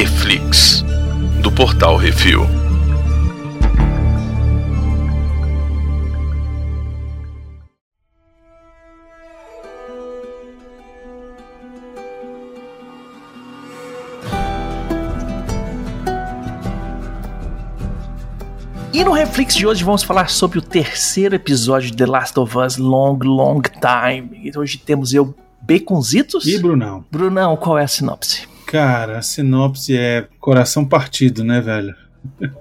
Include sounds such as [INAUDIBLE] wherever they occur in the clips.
Reflix, do portal Refil. E no Reflex de hoje vamos falar sobre o terceiro episódio de The Last of Us Long, Long Time. E hoje temos eu, Baconzitos. E Brunão? Brunão, qual é a sinopse? Cara, a sinopse é coração partido, né, velho?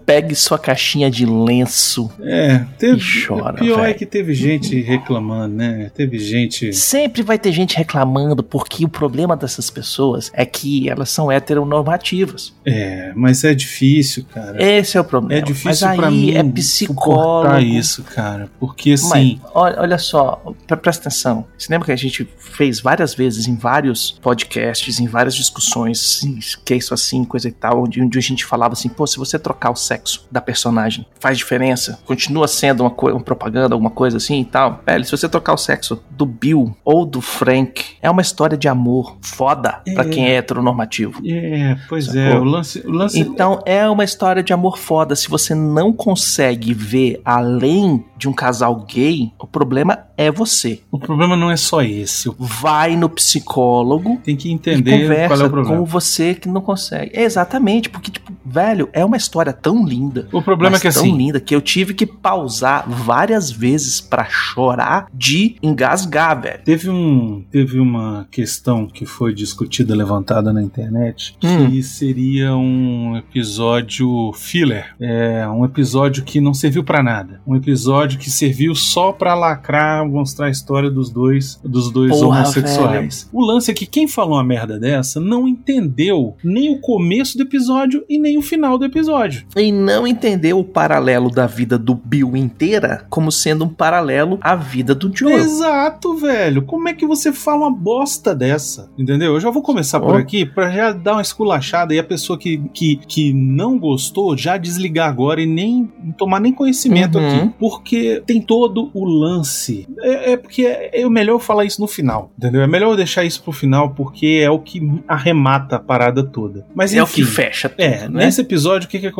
Pegue sua caixinha de lenço. É, teve, e chora. Pior véio. é que teve gente reclamando, né? Teve gente. Sempre vai ter gente reclamando, porque o problema dessas pessoas é que elas são heteronormativas. É, mas é difícil, cara. Esse é o problema. É difícil mas pra mim é psicólogo. isso, cara. Porque assim. Mas, olha, olha só, presta atenção. Você lembra que a gente fez várias vezes em vários podcasts, em várias discussões, que é isso assim, coisa e tal, onde, onde a gente falava assim, pô, se você trocar o sexo da personagem, faz diferença? Continua sendo uma, uma propaganda, alguma coisa assim e tal? Velho, se você trocar o sexo do Bill ou do Frank, é uma história de amor foda é. pra quem é heteronormativo. É, pois Sacou? é. O lance, o lance. Então é uma história de amor foda. Se você não consegue ver além de um casal gay, o problema é você. O problema não é só esse. Vai no psicólogo. Tem que entender qual é o problema. com você que não consegue. É exatamente, porque, tipo, velho, é uma história tão linda. O problema é que tão assim. linda que eu tive que pausar várias vezes para chorar de engasgar, velho. Teve um, teve uma questão que foi discutida, levantada na internet, hum. que seria um episódio filler, é um episódio que não serviu para nada, um episódio que serviu só para lacrar, mostrar a história dos dois, dos dois Porra, homossexuais. Velho. O lance é que quem falou uma merda dessa não entendeu nem o começo do episódio e nem o final do episódio. E não entendeu o paralelo da vida do Bill inteira como sendo um paralelo à vida do Joe. Exato, velho. Como é que você fala uma bosta dessa? Entendeu? Eu já vou começar por oh. aqui para já dar uma esculachada e a pessoa que, que, que não gostou já desligar agora e nem tomar nem conhecimento uhum. aqui. Porque tem todo o lance. É, é porque é, é melhor falar isso no final, entendeu? É melhor deixar isso pro final porque é o que arremata a parada toda. Mas enfim, é o que fecha tudo, É, né? nesse episódio o que que acontece?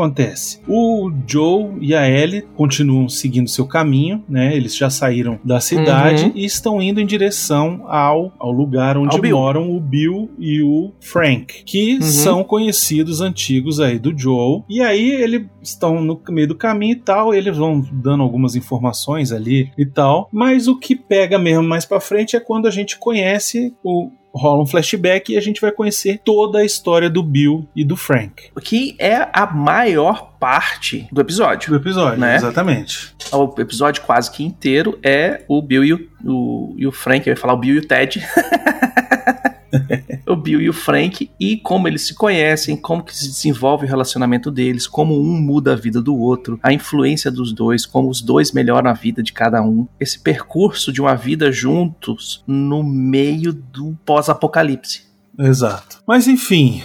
O Joe e a Ellie continuam seguindo seu caminho, né? Eles já saíram da cidade uhum. e estão indo em direção ao, ao lugar onde ao moram o Bill e o Frank, que uhum. são conhecidos antigos aí do Joe. E aí eles estão no meio do caminho e tal, eles vão dando algumas informações ali e tal, mas o que pega mesmo mais para frente é quando a gente conhece o rola um flashback e a gente vai conhecer toda a história do Bill e do Frank. Que é a maior parte do episódio. Do episódio, né? exatamente. O episódio quase que inteiro é o Bill e o, o, e o Frank, eu ia falar o Bill e o Ted. [LAUGHS] o Bill e o Frank e como eles se conhecem, como que se desenvolve o relacionamento deles, como um muda a vida do outro, a influência dos dois, como os dois melhoram a vida de cada um, esse percurso de uma vida juntos no meio do pós-apocalipse. Exato. Mas enfim,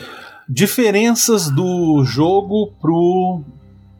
diferenças do jogo pro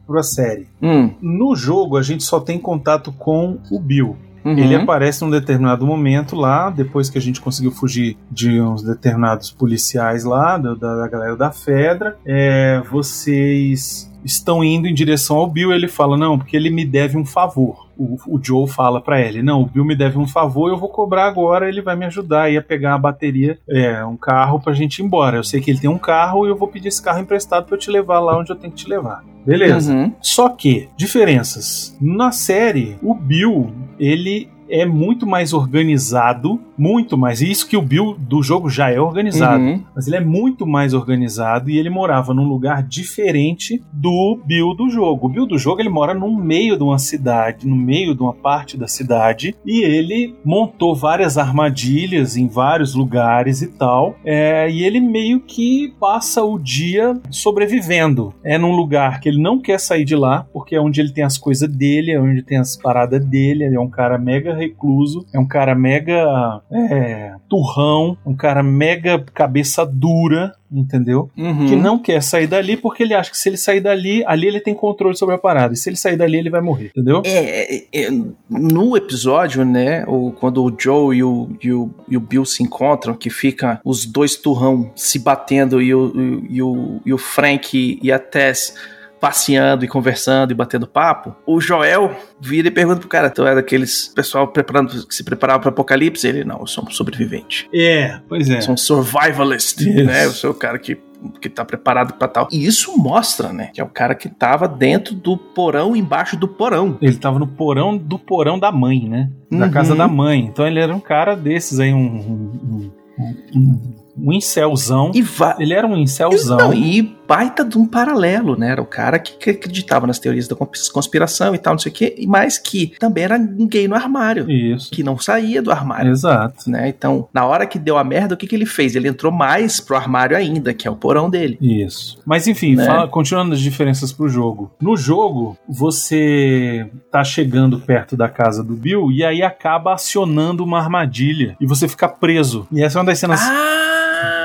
pra série. Hum. No jogo a gente só tem contato com o Bill. Uhum. Ele aparece num determinado momento lá, depois que a gente conseguiu fugir de uns determinados policiais lá, da, da galera da Fedra. É, vocês estão indo em direção ao Bill. Ele fala: Não, porque ele me deve um favor. O, o Joe fala para ele: Não, o Bill me deve um favor, eu vou cobrar agora. Ele vai me ajudar aí a pegar a bateria, é, um carro pra gente ir embora. Eu sei que ele tem um carro e eu vou pedir esse carro emprestado para eu te levar lá onde eu tenho que te levar. Beleza. Uhum. Só que, diferenças. Na série, o Bill, ele é muito mais organizado, muito mais. E isso que o Bill do jogo já é organizado, Uhum. mas ele é muito mais organizado e ele morava num lugar diferente do Bill do jogo. O Bill do jogo ele mora no meio de uma cidade, no meio de uma parte da cidade, e ele montou várias armadilhas em vários lugares e tal. é, e ele meio que passa o dia sobrevivendo. É num lugar que ele não quer sair de lá, porque é onde ele tem as coisas dele, é onde tem as paradas dele. Ele é um cara mega recluso, é um cara mega é, turrão, um cara mega cabeça dura, entendeu? Uhum. Que não quer sair dali porque ele acha que se ele sair dali, ali ele tem controle sobre a parada. E se ele sair dali, ele vai morrer, entendeu? É, é, é, no episódio, né, o, quando o Joe e o, e, o, e o Bill se encontram, que fica os dois turrão se batendo e o, e, o, e o Frank e a Tess passeando e conversando e batendo papo, o Joel vira e pergunta pro cara: Tu é daqueles pessoal preparando, que se preparava pro apocalipse? Ele, não, eu sou um sobrevivente. É, pois é. Sou um survivalist, Isso. né? Eu sou o cara que que tá preparado pra tal. E isso mostra, né? Que é o cara que tava dentro do porão, embaixo do porão. Ele tava no porão do porão da mãe, né? Da Uhum. casa da mãe. Então ele era um cara desses aí, um. um, um, um, um incelzão. E vai. Ele era um incelzão. Não, e baita de um paralelo, né? Era o cara que, que acreditava nas teorias da cons- conspiração e tal, não sei o quê, mas que também era um gay no armário, Isso. que não saía do armário. Exato. Né? Então, na hora que deu a merda, o que, que ele fez? Ele entrou mais pro armário ainda, que é o porão dele. Isso. Mas enfim, Né? fala- continuando as diferenças pro jogo. No jogo, você tá chegando perto da casa do Bill e aí acaba acionando uma armadilha e você fica preso. E essa é uma das cenas. Ah,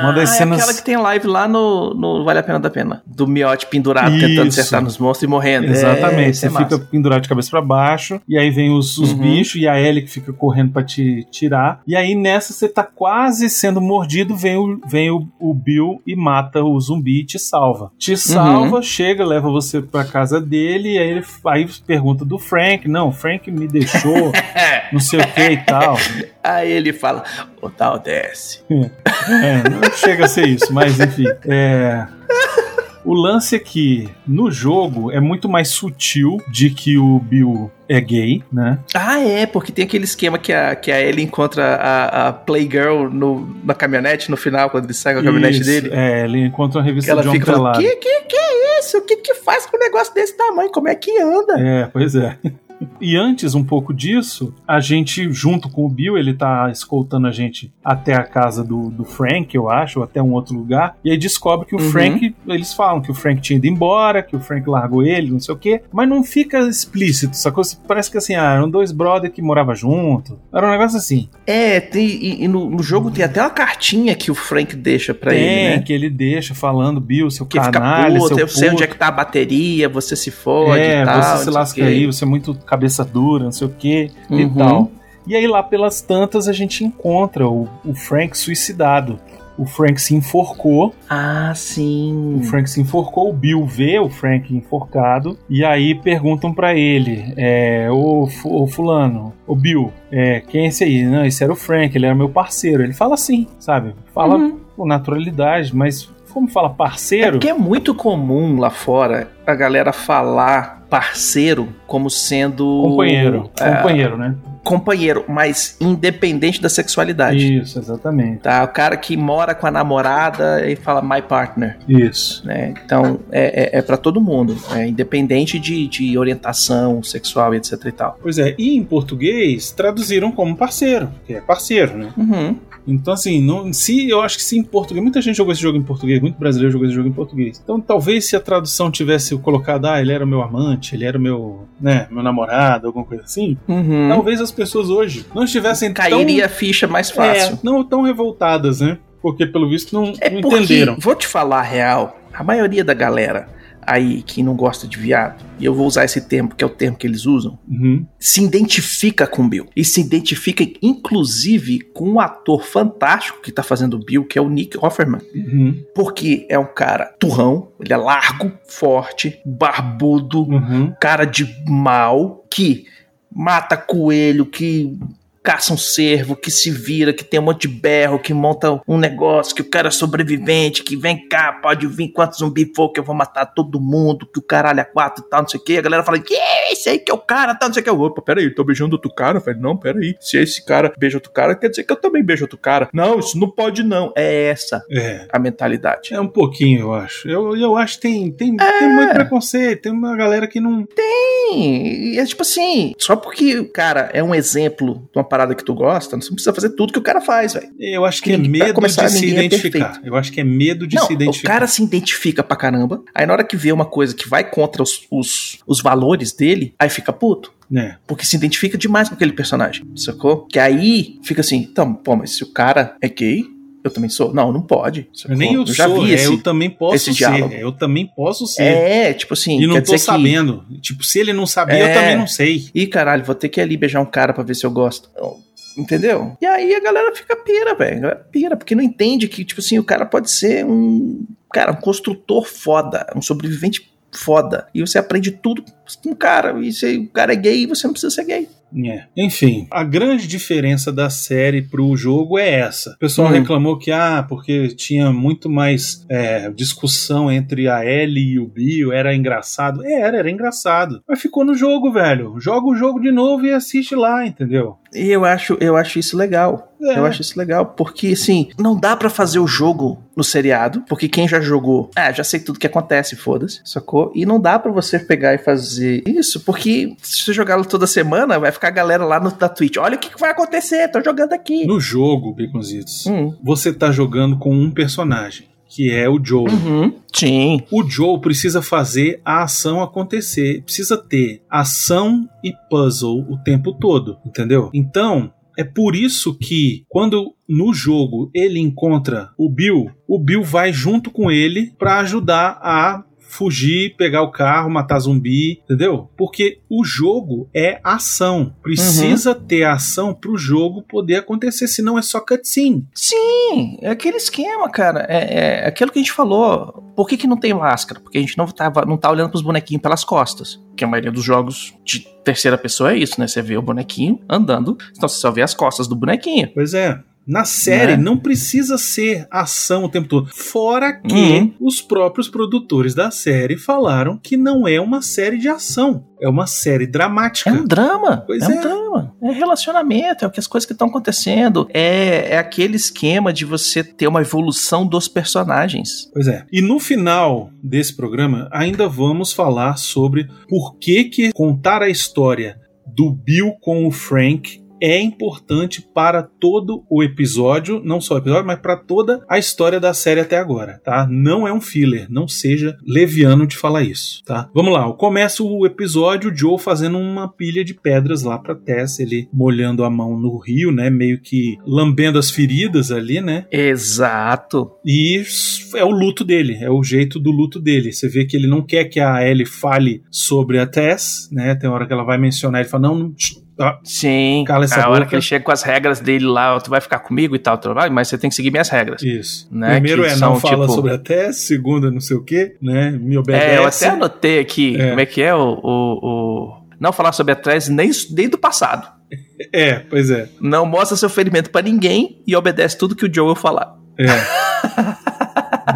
Uma das é cenas- aquela que tem live lá no, no Vale a Pena da Pena. Do miote pendurado, tentando Isso. acertar nos monstros e morrendo. É, Exatamente, isso você é fica massa. pendurado de cabeça pra baixo, e aí vem os, os Uhum. bichos, e a Ellie que fica correndo pra te tirar. E aí nessa você tá quase sendo mordido, vem o, vem o, o Bill e mata o zumbi e te salva. Te salva, Uhum. chega, leva você pra casa dele, e aí ele aí pergunta do Frank. Não, o Frank me deixou, [LAUGHS] não sei o que e tal. Aí ele fala, o tal desce. É, não chega a ser isso, mas enfim. É. O lance é que no jogo é muito mais sutil de que o Bill é gay, né? Ah, é, porque tem aquele esquema que a, que a Ellie encontra a, a Playgirl no, na caminhonete no final, quando ele sai com a caminhonete Isso, dele. É, ele encontra uma Que revista ela de homem fica falando, que, que, que é isso? O que que faz com um negócio desse tamanho? Como é que anda? É, pois é. E antes um pouco disso, a gente, junto com o Bill, ele tá escoltando a gente até a casa do, do Frank, eu acho, ou até um outro lugar. E aí descobre que o Uhum. Frank, eles falam que o Frank tinha ido embora, que o Frank largou ele, não sei o quê. Mas não fica explícito, sacou? Parece que assim, ah, eram dois brothers que moravam junto. Era um negócio assim. É, tem, e, e no, no jogo tem até uma cartinha que o Frank deixa pra Tem, ele, né? que ele deixa falando, Bill, seu Que fica canalha, puto, seu eu sei onde é puto. que tá a bateria, você se fode é, e tal. você se lasca aí, você é muito cabeça dura, não sei o que e Uhum. tal. E aí lá pelas tantas a gente encontra o, o Frank suicidado. O Frank se enforcou, Ah, sim. o Frank se enforcou, o Bill vê o Frank enforcado, e aí perguntam pra ele, é, ô, ô fulano, ô Bill, é, quem é esse aí? Não, esse era o Frank, ele era meu parceiro. Ele fala assim, sabe? Fala Uhum. com naturalidade, mas como fala É parceiro... porque é muito comum lá fora a galera falar parceiro como sendo. Companheiro, é, companheiro, né? companheiro, mas independente da sexualidade. Isso, exatamente. Tá? O cara que mora com a namorada e fala my partner. Isso. Né? Então é, é, é para todo mundo, é independente de, de orientação sexual e etc e tal. Pois é, e em português traduziram como parceiro, que é parceiro, né? Uhum. Então, assim, não, se eu acho que se em português, muita gente jogou esse jogo em português, muito brasileiro jogou esse jogo em português. Então, talvez se a tradução tivesse colocado, ah, ele era o meu amante, ele era o meu, né, meu namorado, alguma coisa assim, Uhum. talvez as pessoas hoje não estivessem Cairia a ficha mais tão, fácil. é, não tão revoltadas, né? Porque, pelo visto, não, É não entenderam. vou te falar a real, a maioria da galera aí que não gosta de viado, e eu vou usar esse termo, que é o termo que eles usam, Uhum. se identifica com o Bill. E se identifica, inclusive, com um ator fantástico que tá fazendo o Bill, que é o Nick Offerman. Uhum. Porque é um cara turrão, ele é largo, forte, barbudo, Uhum. cara de mal, que mata coelho, que caça um cervo, que se vira, que tem um monte de berro, que monta um negócio, que o cara é sobrevivente, que vem cá, pode vir quantos zumbi for que eu vou matar todo mundo, que o caralho é quatro e tal, não sei o que. A galera fala, é esse aí que é o cara, tal, não sei o que. Opa, peraí, eu tô beijando outro cara? Eu falei, não, peraí. Se esse cara beija outro cara, quer dizer que eu também beijo outro cara. Não, isso não pode não. É essa É. a mentalidade. É um pouquinho, eu acho. Eu, eu acho que tem, tem, tem muito preconceito. Tem uma galera que não. E é tipo assim, só porque o cara é um exemplo de uma parada que tu gosta, você não precisa fazer tudo que o cara faz, velho. Eu acho que é medo começar, de se é identificar. perfeito. eu acho que é medo de Não, se o identificar. cara se identifica pra caramba, aí na hora que vê uma coisa que vai contra os, os, os valores dele, gay. Aí fica puto. É. Porque se identifica demais com aquele personagem, sacou? Que aí fica assim, então, pô, mas se o cara é gay, eu também sou. Não, não pode. sacou? Nem eu, já sou, vi é, esse, eu também posso esse ser. diálogo. Eu também posso ser. É, tipo assim, e não tô dizer que- sabendo. Tipo, se ele não sabia, É. eu também não sei. Ih, caralho, vou ter que ir ali beijar um cara pra ver se eu gosto. Entendeu? E aí a galera fica pira, velho. Pira, porque não entende que, tipo assim, o cara pode ser um. Cara, um construtor foda, um sobrevivente foda. E você aprende tudo com o cara. E se o cara é gay, você não precisa ser gay. É. Enfim, a grande diferença da série pro jogo é essa. O pessoal Hum. reclamou que, ah, porque tinha muito mais é, discussão entre a Ellie e o Bill, era engraçado. É, era, era engraçado. Mas ficou no jogo, velho. Joga o jogo de novo e assiste lá, entendeu? E eu acho, eu acho isso legal. É. Eu acho isso legal, porque assim, não dá pra fazer o jogo no seriado, porque quem já jogou, ah, já sei tudo que acontece, foda-se, sacou? E não dá pra você pegar e fazer isso, porque se você jogá-lo toda semana, vai ficar a galera lá no, da Twitch, olha o que, que vai acontecer, tô jogando aqui. No jogo, Baconzitos, Hum. você tá jogando com um personagem, que é o Joe. Uhum. Sim. O Joe precisa fazer a ação acontecer, precisa ter ação e puzzle o tempo todo, entendeu? Então, é por isso que quando no jogo ele encontra o Bill, o Bill vai junto com ele pra ajudar a fugir, pegar o carro, matar zumbi, entendeu? Porque o jogo é ação. Precisa ter ação pro jogo poder acontecer, senão é só cutscene. Sim, é aquele esquema, cara. É, é aquilo que a gente falou. Por que, que não tem máscara? Porque a gente não, tava, não tá olhando pros bonequinhos pelas costas. Que a maioria dos jogos de terceira pessoa é isso, né? Você vê o bonequinho andando, então você só vê as costas do bonequinho. Pois é. Na série Né? não precisa ser ação o tempo todo. Fora que Uhum. os próprios produtores da série falaram que não é uma série de ação, é uma série dramática. É um drama. Pois é um é. drama. É relacionamento, é o que as coisas que estão acontecendo. É, é aquele esquema de você ter uma evolução dos personagens. Pois é. E no final desse programa, ainda vamos falar sobre por que, que contar a história do Bill com o Frank é importante para todo o episódio, não só o episódio, mas para toda a história da série até agora, tá? Não é um filler, não seja leviano de falar isso, tá? Vamos lá, começa o episódio, o Joe fazendo uma pilha de pedras lá pra Tess, ele molhando a mão no rio, né? Meio que lambendo as feridas ali, né? Exato. E é o luto dele, é o jeito do luto dele. Você vê que ele não quer que a Ellie fale sobre a Tess, né? Tem hora que ela vai mencionar, ele fala, não, não ah, Sim. Essa a hora que ele chega com as regras dele lá, tu vai ficar comigo e tal, tu vai, mas você tem que seguir minhas regras. isso. Né, Primeiro que é não são, fala tipo- sobre a Tess, segundo é não sei o que, né? Me obedece. É, eu até anotei aqui É. como é que é o, o, o- Não falar sobre a Tess nem, nem do passado. É, pois é. Não mostra seu ferimento pra ninguém e obedece tudo que o Joel falar. É. [LAUGHS]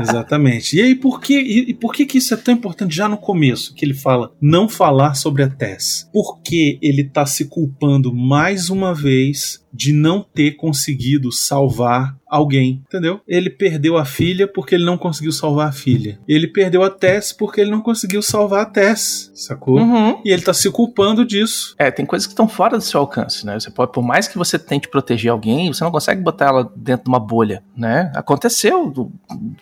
Exatamente. E aí, por que, e, por que, que isso é tão importante já no começo? Que ele fala não falar sobre a Tess? Porque ele tá se culpando mais uma vez de não ter conseguido salvar alguém, entendeu? Ele perdeu a filha porque ele não conseguiu salvar a filha. Ele perdeu a Tess porque ele não conseguiu salvar a Tess, sacou? Uhum. E ele tá se culpando disso. É, tem coisas que estão fora do seu alcance, né? Você pode, por mais que você tente proteger alguém, você não consegue botar ela dentro de uma bolha, né? Aconteceu, do-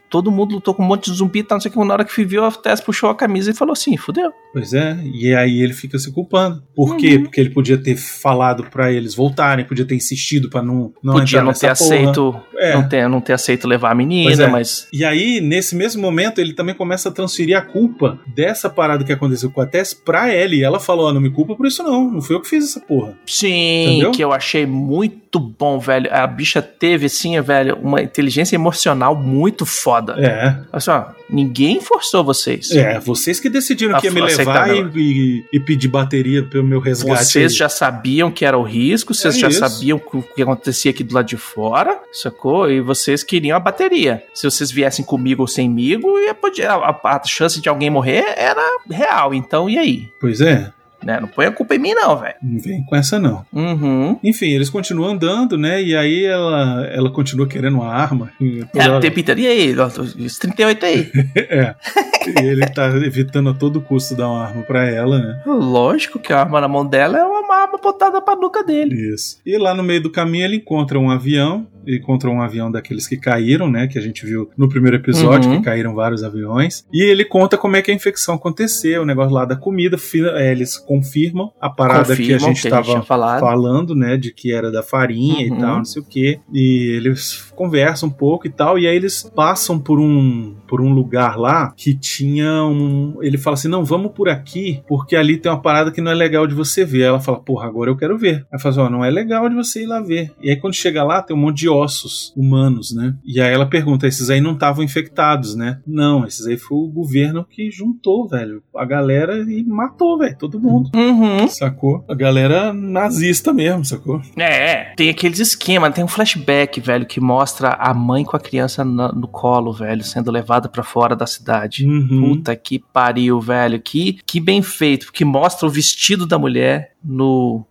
todo mundo lutou com um monte de zumbi e tal, não sei o que, na hora que viu a Tess puxou a camisa e falou assim, fudeu. Pois é, e aí ele fica se culpando. Por quê? Uhum. Porque ele podia ter falado pra eles voltarem, podia ter insistido pra não, não Podia não ter aceito, É. não, ter, não ter aceito levar a menina, é. mas E aí, nesse mesmo momento, ele também começa a transferir a culpa dessa parada que aconteceu com a Tess pra Ellie. E ela falou: ah, não me culpa por isso, não. Não fui eu que fiz essa porra. Sim, Entendeu? que eu achei muito bom, velho. A bicha teve, assim, velho, uma inteligência emocional muito foda. É. Olha só, ninguém forçou vocês. É, vocês que decidiram que ia me levar e, e- e pedir bateria pelo meu resgate. Vocês já sabiam que era o risco, vocês É já isso. sabiam o que acontecia aqui do lado de fora, sacou? E vocês queriam a bateria. Se vocês viessem comigo ou semigo, a, a- a chance de alguém morrer era real. Então, e aí? Pois é, Né? Não põe a culpa em mim, não, velho. não vem com essa não. Uhum. Enfim, eles continuam andando, né? E aí ela, ela continua querendo uma arma. E É, hora- tem e aí? Os 38 aí. É. E ele tá evitando a todo custo dar uma arma pra ela, né? Lógico que a arma na mão dela é uma arma botada pra nuca dele. Isso. E lá no meio do caminho ele encontra um avião encontra um avião daqueles que caíram, né? Que a gente viu no primeiro episódio, Uhum. que caíram vários aviões. E ele conta como é que a infecção aconteceu, o negócio lá da comida. é, eles confirmam a parada que a Confirmam gente que a gente estava falando, né, de que era da farinha Uhum. e tal, não sei o quê. E eles conversam um pouco e tal, e aí eles passam por um por um lugar lá que tinha um, ele fala assim: "Não, vamos por aqui, porque ali tem uma parada que não é legal de você ver". Aí ela fala: "Porra, agora eu quero ver". Aí fala assim: "Ó, não é legal de você ir lá ver". E aí quando chega lá tem um monte de ossos humanos, né? E aí ela pergunta: "Esses aí não estavam infectados, né?". Não, esses aí foi o governo que juntou, velho, a galera e matou, velho, todo mundo. Uhum. Sacou? A galera nazista mesmo, sacou? É, tem aqueles esquemas, tem um flashback, velho, que mostra a mãe com a criança na- no colo, velho, sendo levada pra fora da cidade. Uhum. Puta que pariu, velho. Que, que bem feito, que mostra o vestido da mulher no,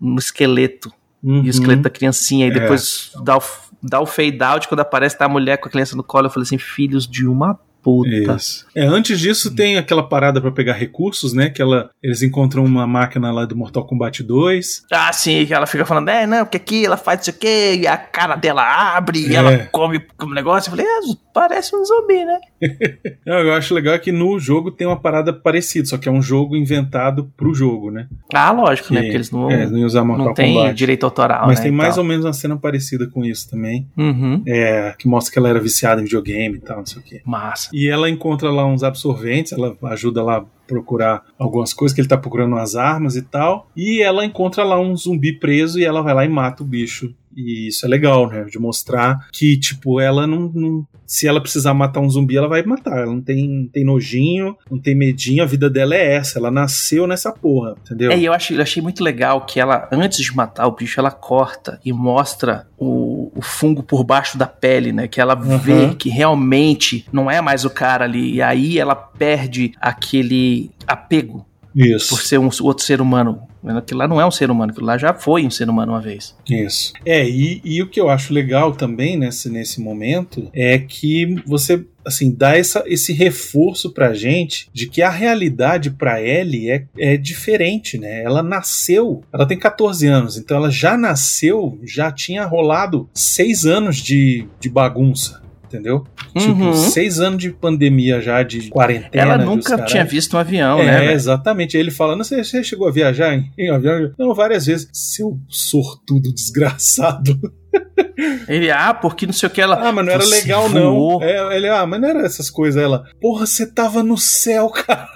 no esqueleto. Uhum. E o esqueleto da criancinha. E É. depois dá o, dá o fade out quando aparece tá a mulher com a criança no colo. Eu falei assim, filhos de uma puta. Isso. É, antes disso tem aquela parada pra pegar recursos, né? Que ela, eles encontram uma máquina lá do Mortal Kombat 2. Ah, sim, que ela fica falando, é, não, porque aqui ela faz isso aqui, e a cara dela abre, e É. ela come um negócio. Eu falei, é, parece um zumbi, né? [LAUGHS] Eu acho legal que no jogo tem uma parada parecida, só que é um jogo inventado pro jogo, né? Ah, lógico, né? Que- Porque eles não, é, não usar Mortal não tem Kombat. direito autoral, Mas né, tem e mais tal. ou menos uma cena parecida com isso também. Uhum. É, que mostra que ela era viciada em videogame e tal, não sei o quê. Massa. E ela encontra lá uns absorventes, ela ajuda lá a procurar algumas coisas, que ele tá procurando umas armas e tal. E ela encontra lá um zumbi preso e ela vai lá e mata o bicho. E isso é legal, né? De mostrar que, tipo, ela não. não- se ela precisar matar um zumbi, ela vai matar. Ela não tem, não tem nojinho, não tem medinho, a vida dela é essa. Ela nasceu nessa porra, entendeu? É, e eu achei, eu achei muito legal que ela, antes de matar o bicho, ela corta e mostra o, o fungo por baixo da pele, né? Que ela vê Uhum. que realmente não é mais o cara ali. E aí ela perde aquele apego Isso. por ser um outro ser humano. Aquilo lá não é um ser humano, aquilo lá já foi um ser humano uma vez. Isso. É, e, e o que eu acho legal também nesse, nesse momento é que você assim dá essa, esse reforço pra gente de que a realidade pra Ellie é, é diferente, né? Ela nasceu, ela tem 14 anos, então ela já nasceu, já tinha rolado seis anos de, de bagunça. Entendeu? Tipo, Uhum. seis anos de pandemia já, de quarentena. Ela nunca tinha visto um avião, É, né? velho? exatamente. Ele fala: não sei, você chegou a viajar em, em avião? Não, várias vezes. Seu sortudo desgraçado. [LAUGHS] Ele, ah, porque não sei o que ela. Ah, mas não era Você legal, voou. não. É, ele, ah, mas não era essas coisas. Ela, porra, você tava no céu, cara.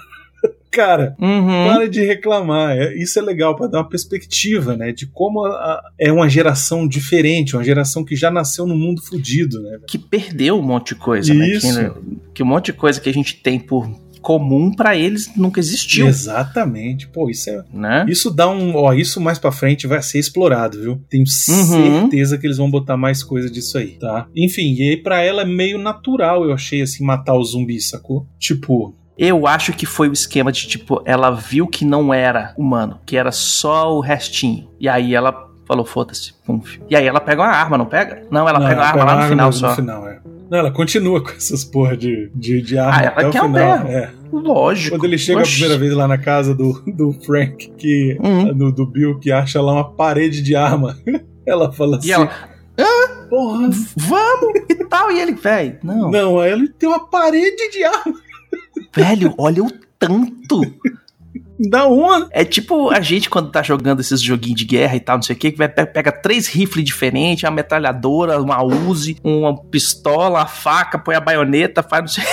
Cara, Uhum. para de reclamar. É, Isso é legal para dar uma perspectiva, né? De como a- a- é uma geração diferente, uma geração que já nasceu no mundo fudido, né? que perdeu um monte de coisa, né? Isso. Que, que um monte de coisa que a gente tem por comum pra eles nunca existiu, Exatamente. Pô, isso é. né? Isso dá um. Ó, isso mais pra frente vai ser explorado, viu? Tenho Uhum. certeza que eles vão botar mais coisa disso aí, tá? Enfim, e aí pra ela é meio natural, eu achei, assim, matar o zumbi, sacou? Tipo, Eu acho que foi o esquema de tipo, ela viu que não era humano, que era só o restinho. E aí ela falou, foda-se, pumf. E aí ela pega uma arma, não pega? Não, ela não, pega a arma lá no final no só. final, é. Não, ela continua [LAUGHS] com essas porra de, de, de arma Ah, ela até o final. É. Lógico. Quando ele chega Oxi. a primeira vez lá na casa do, do Frank, que, Uhum. do, do Bill, que acha lá uma parede de arma. [LAUGHS] Ela fala assim. E ela, Porra, vamos e tal. E ele, velho, não. não, aí ele tem uma parede de arma. Velho, olha o tanto. Da uma. É tipo a gente quando tá jogando esses joguinhos de guerra e tal, não sei o que, que vai, pe- pega três rifles diferentes, uma metralhadora, uma Uzi, uma pistola, a faca, põe a baioneta, faz não sei.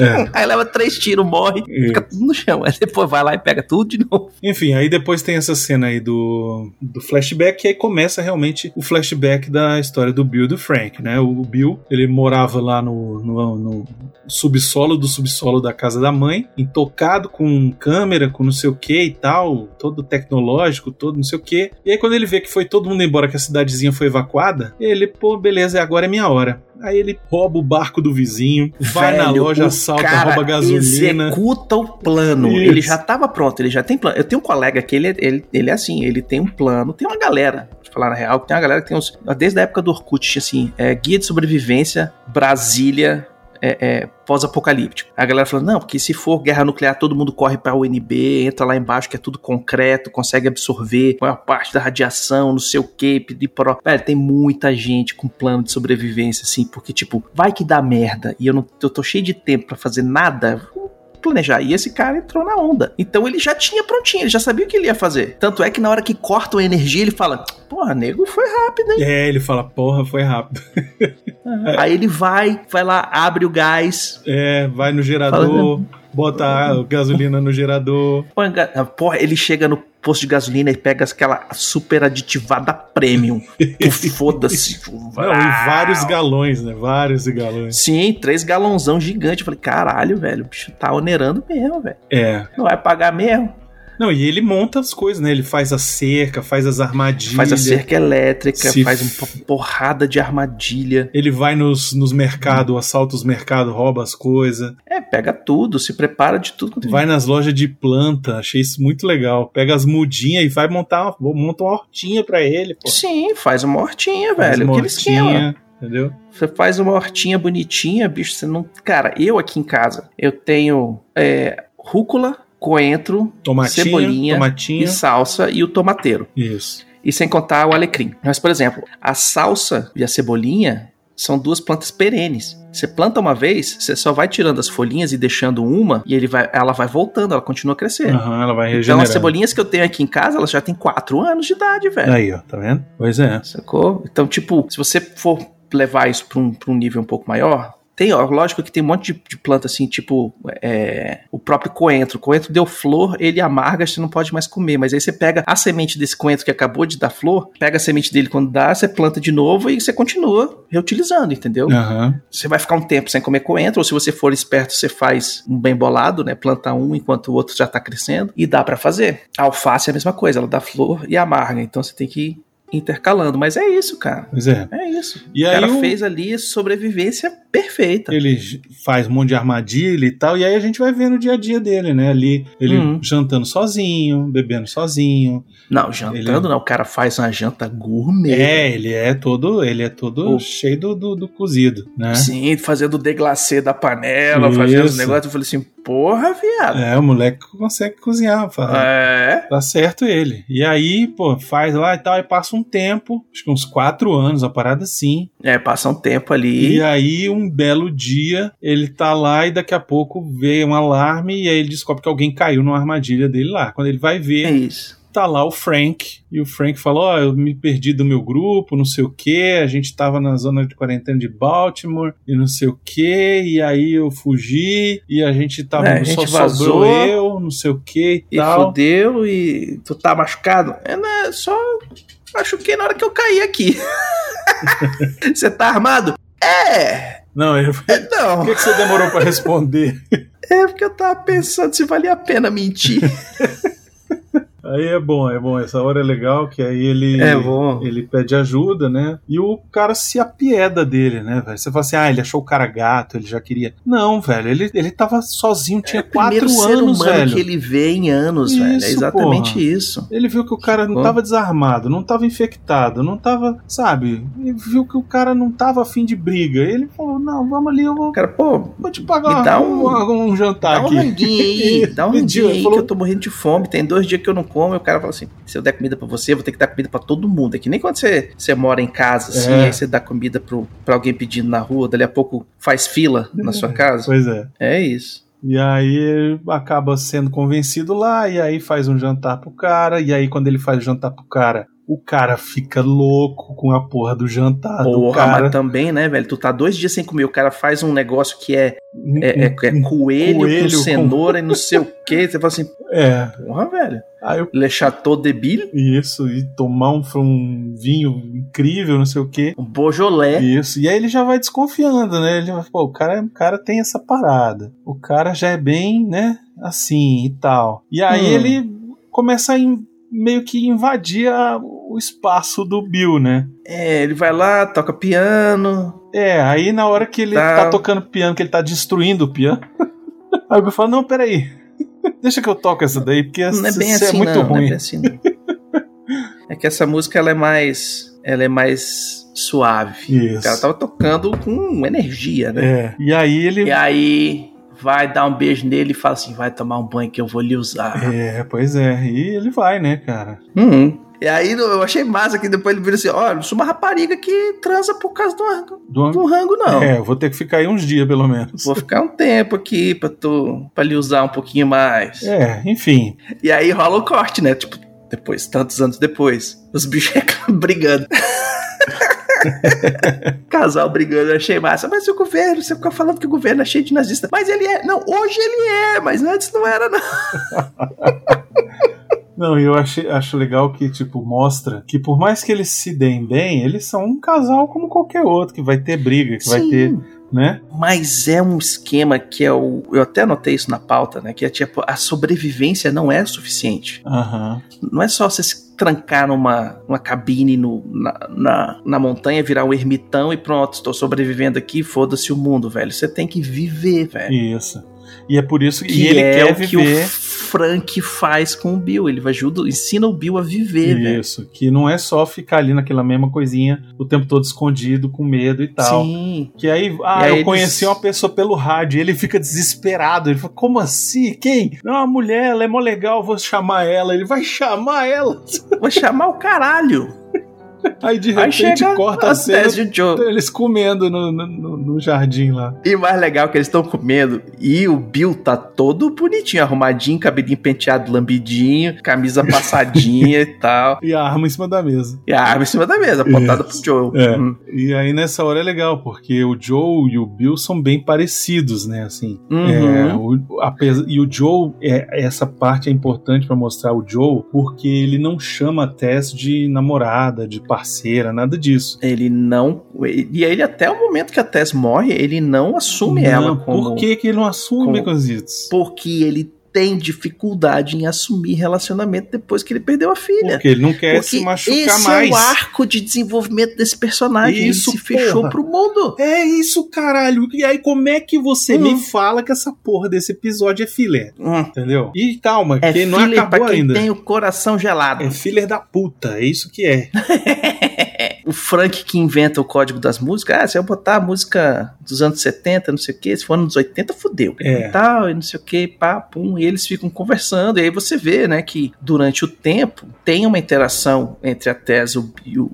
É. [LAUGHS] Aí leva três tiros, morre, fica tudo no chão. Aí depois vai lá e pega tudo de novo. Enfim, aí depois tem essa cena aí do, do flashback, e aí começa realmente o flashback da história do Bill e do Frank, né? O Bill, ele morava lá no, no, no subsolo do subsolo da casa da mãe, intocado com câmera, com não sei o que e tal, todo tecnológico, todo não sei o que. E aí quando ele vê que foi todo mundo embora, que a cidadezinha foi evacuada, ele, pô, beleza, agora é minha hora. Aí ele rouba o barco do vizinho, vai na Velho, loja, o assalta, rouba gasolina. Executa o plano. Isso. Ele já tava pronto, ele já tem plano. Eu tenho um colega que ele, é- ele, ele é assim, ele tem um plano, tem uma galera, pra falar na real, tem uma galera que tem uns. Desde a época do Orkut, assim, é, guia de sobrevivência, Brasília. É, é, pós-apocalíptico. A galera falando, não, porque se for guerra nuclear, todo mundo corre pra UNB, entra lá embaixo que é tudo concreto, consegue absorver a maior parte da radiação, não sei o pedir pro. Velho, tem muita gente com plano de sobrevivência, assim, porque, tipo, vai que dá merda e eu não eu tô cheio de tempo para fazer nada planejar. E esse cara entrou na onda. Então ele já tinha prontinho, ele já sabia o que ele ia fazer. Tanto é que na hora que cortam a energia, ele fala: Porra, nego, foi rápido, hein? É, ele fala: Porra, foi rápido. [LAUGHS] Aí ele vai, vai lá, abre o gás. É, vai no gerador. Fala, bota a gasolina no gerador. Porra, ele chega no posto de gasolina e pega aquela super aditivada premium. [LAUGHS] Foda-se. E vários galões, né? Vários galões. Sim, três galãozão gigante. Eu falei, caralho, velho, o bicho tá onerando mesmo, velho. É. Não vai pagar mesmo. Não, e ele monta as coisas, né? Ele faz a cerca, faz as armadilhas. Faz a cerca elétrica, faz uma porrada de armadilha. Ele vai nos, nos mercados, assalta os mercados, rouba as coisas. É, pega tudo, se prepara de tudo. Vai nas lojas de planta, achei isso muito legal. Pega as mudinhas e vai montar uma, monta uma hortinha pra ele, pô. Sim, faz uma hortinha, faz velho. Uma Aquele hortinha. esquema entendeu? Você faz uma hortinha bonitinha, bicho, você não. Cara, eu aqui em casa, eu tenho é, rúcula, coentro, tomatinho, cebolinha tomatinho. e salsa e o tomateiro. Isso. E sem contar o alecrim. Mas, por exemplo, a salsa e a cebolinha são duas plantas perenes. Você planta uma vez, você só vai tirando as folhinhas e deixando uma, e ele vai, ela vai voltando, ela continua crescendo. Uhum, ela vai regenerando. Então as cebolinhas que eu tenho aqui em casa, elas já têm 4 anos de idade, velho. Aí, ó, tá vendo? Pois é. Sacou? Então, tipo, se você for levar isso para um, pra um nível um pouco maior, tem, ó, lógico que tem um monte de, de planta assim, tipo é, o próprio coentro. O coentro deu flor, ele amarga, você não pode mais comer. Mas aí você pega a semente desse coentro que acabou de dar flor, pega a semente dele quando dá, você planta de novo e você continua reutilizando, entendeu? Uhum. Você vai ficar um tempo sem comer coentro, ou se você for esperto, você faz um bem bolado, né? Planta um enquanto o outro já tá crescendo. E dá para fazer. A alface é a mesma coisa, ela dá flor e amarga. Então você tem que intercalando. Mas é isso, cara. Pois é. É isso. E o aí cara o... fez ali sobrevivência perfeita. Ele faz um monte de armadilha e tal, e aí a gente vai vendo o dia a dia dele, né? Ali, ele uhum. jantando sozinho, bebendo sozinho. Não, jantando ele... não, o cara faz uma janta gourmet. É, ele é todo, ele é todo cheio do, do, do, cozido, né? Sim, fazendo o deglacê da panela, Isso. fazendo os negócios. Eu falei assim, porra, viado. É, o moleque consegue cozinhar, fala. É. Tá certo ele. E aí, pô, faz lá e tal, e passa um tempo, acho que uns quatro anos, a parada assim. É, passa um tempo ali. E aí, um belo dia, ele tá lá e daqui a pouco vê um alarme e aí ele descobre que alguém caiu numa armadilha dele lá. Quando ele vai ver. É isso tá lá o Frank. E o Frank falou: Ó, oh, eu me perdi do meu grupo, não sei o que. A gente tava na zona de quarentena de Baltimore e não sei o que. E aí eu fugi e a gente tava. É, a gente só vazou, sobrou eu, não sei o que e, e tal. E fudeu e tu tá machucado? É, né, só machuquei na hora que eu caí aqui. [LAUGHS] Você tá armado? É! Não, eu... não. Por que, que você demorou para responder? É porque eu tava pensando se valia a pena mentir. [LAUGHS] Aí é bom, é bom. Essa hora é legal, que aí ele, é ele pede ajuda, né? E o cara se apieda dele, né, velho? Você fala assim, ah, ele achou o cara gato, ele já queria. Não, velho, ele, ele tava sozinho, tinha é quatro anos, ser velho. que ele vê em anos, isso, velho. É exatamente porra. isso. Ele viu que o cara não tava desarmado, não tava infectado, não tava, sabe? Ele viu que o cara não tava afim de briga. Ele falou, não, vamos ali, eu vou. Cara, pô, vou te pagar dá um, um, um jantar dá aqui. [LAUGHS] Dá um ranguinho aí, dá um ranguinho aí, falou... que eu tô morrendo de fome. Tem dois dias que eu não como, e o cara fala assim: se eu der comida para você, eu vou ter que dar comida para todo mundo. É que nem quando você, você mora em casa, assim, é. aí você dá comida pro, pra alguém pedindo na rua, dali a pouco faz fila na sua casa. Pois é. É isso. E aí acaba sendo convencido lá, e aí faz um jantar pro cara, e aí quando ele faz o jantar pro cara, o cara fica louco com a porra do jantar. Porra, do cara. mas também, né, velho? Tu tá dois dias sem comer, o cara faz um negócio que é, é, é, é coelho, coelho, com cenoura com... e não sei o que. Você fala assim, é. porra, velho. Aí eu... Le Chateau de Bille. Isso, e tomar um, um vinho incrível, não sei o que. Um Beaujolais. Isso, e aí ele já vai desconfiando, né? Ele vai, pô, o cara, o cara tem essa parada. O cara já é bem, né, assim e tal. E aí hum. ele começa a meio que invadir o espaço do Bill, né? É, ele vai lá, toca piano. É, aí na hora que ele tá, tá tocando piano, que ele tá destruindo o piano, [LAUGHS] aí o Bill fala, não, peraí, deixa que eu toco essa daí, porque não é bem assim, é muito não, ruim. Não é, bem assim, não. é que essa música ela é mais, ela é mais suave. Isso. Cara tava tocando com energia, né? É. E aí ele. E aí vai dar um beijo nele e fala assim: vai tomar um banho que eu vou lhe usar. É, pois é. E ele vai, né, cara? Uhum. E aí eu achei massa que depois ele vira assim: olha, eu sou uma rapariga que transa por causa do rango. Do... Do rango, não. É, eu vou ter que ficar aí uns dias, pelo menos. Vou ficar um tempo aqui pra, tu, pra lhe usar um pouquinho mais. É, enfim. E aí rola o corte, né? Tipo, depois, tantos anos depois, os bichos acabam [LAUGHS] brigando. [LAUGHS] Casal brigando, eu achei massa. Mas o governo, você fica falando que o governo é cheio de nazista. Mas ele é. Não, hoje ele é, mas antes não era, não. [LAUGHS] Não, e eu achei, acho legal que, tipo, mostra que por mais que eles se deem bem, eles são um casal como qualquer outro, que vai ter briga, que vai ter, né? Mas é um esquema que é o. Eu até anotei isso na pauta, né? Que é tipo, a sobrevivência não é suficiente. Aham. Não é só você se trancar numa, numa cabine no, na, na, na montanha, virar um ermitão e pronto, estou sobrevivendo aqui, foda-se o mundo, velho. Você tem que viver, velho. Isso. E é por isso que, Que ele é quer o que viver. o Frank faz com o Bill. Ele ajuda, ensina o Bill a viver, velho. Isso, que não é só ficar ali naquela mesma coisinha o tempo todo escondido, com medo e tal. Sim. Que aí, ah, aí eu eles- conheci uma pessoa pelo rádio, e ele fica desesperado. Ele fala, como assim? Quem? Não, a mulher, ela é mó legal, vou chamar ela. Ele vai chamar ela. Vou chamar o caralho. [LAUGHS] Aí de Aí repente chega corta a a cena, tese de Joe. eles comendo no, no, no- jardim lá. E o mais legal é que eles estão comendo e o Bill tá todo bonitinho, arrumadinho, cabelinho penteado, lambidinho, camisa passadinha [LAUGHS] e tal. E a arma em cima da mesa. E a arma em cima da mesa, apontada pro Joe. É. Hum. E aí nessa hora é legal, porque o Joe e o Bill são bem parecidos, né? Assim, Uhum. É, o- apesa- e o Joe, é, essa parte é importante pra mostrar o Joe, porque ele não chama a Tess de namorada, de parceira, nada disso. Ele não. E ele, até o momento que a Tess morre, ele não assume Não, ela como. Por que, que ele não assume, como- Baconzitos? Porque ele tem dificuldade em assumir relacionamento depois que ele perdeu a filha. Porque ele não quer Porque se machucar esse mais. é o arco de desenvolvimento desse personagem. Isso, ele se fechou porra. pro mundo. É isso, caralho. E aí, como é que você Hum. me fala que essa porra desse episódio é filler? Hum. Entendeu? E calma, É que não acabou pra quem ainda. tem o coração gelado. É filler da puta, é isso que é. [LAUGHS] o Frank que inventa o código das músicas, ah, se eu botar a música dos anos 70, não sei o que, se for nos 80, fudeu. É. E tal, e não sei o que, pá, pum, e eles ficam conversando, e aí você vê, né, que durante o tempo tem uma interação entre a Tess o, e, o,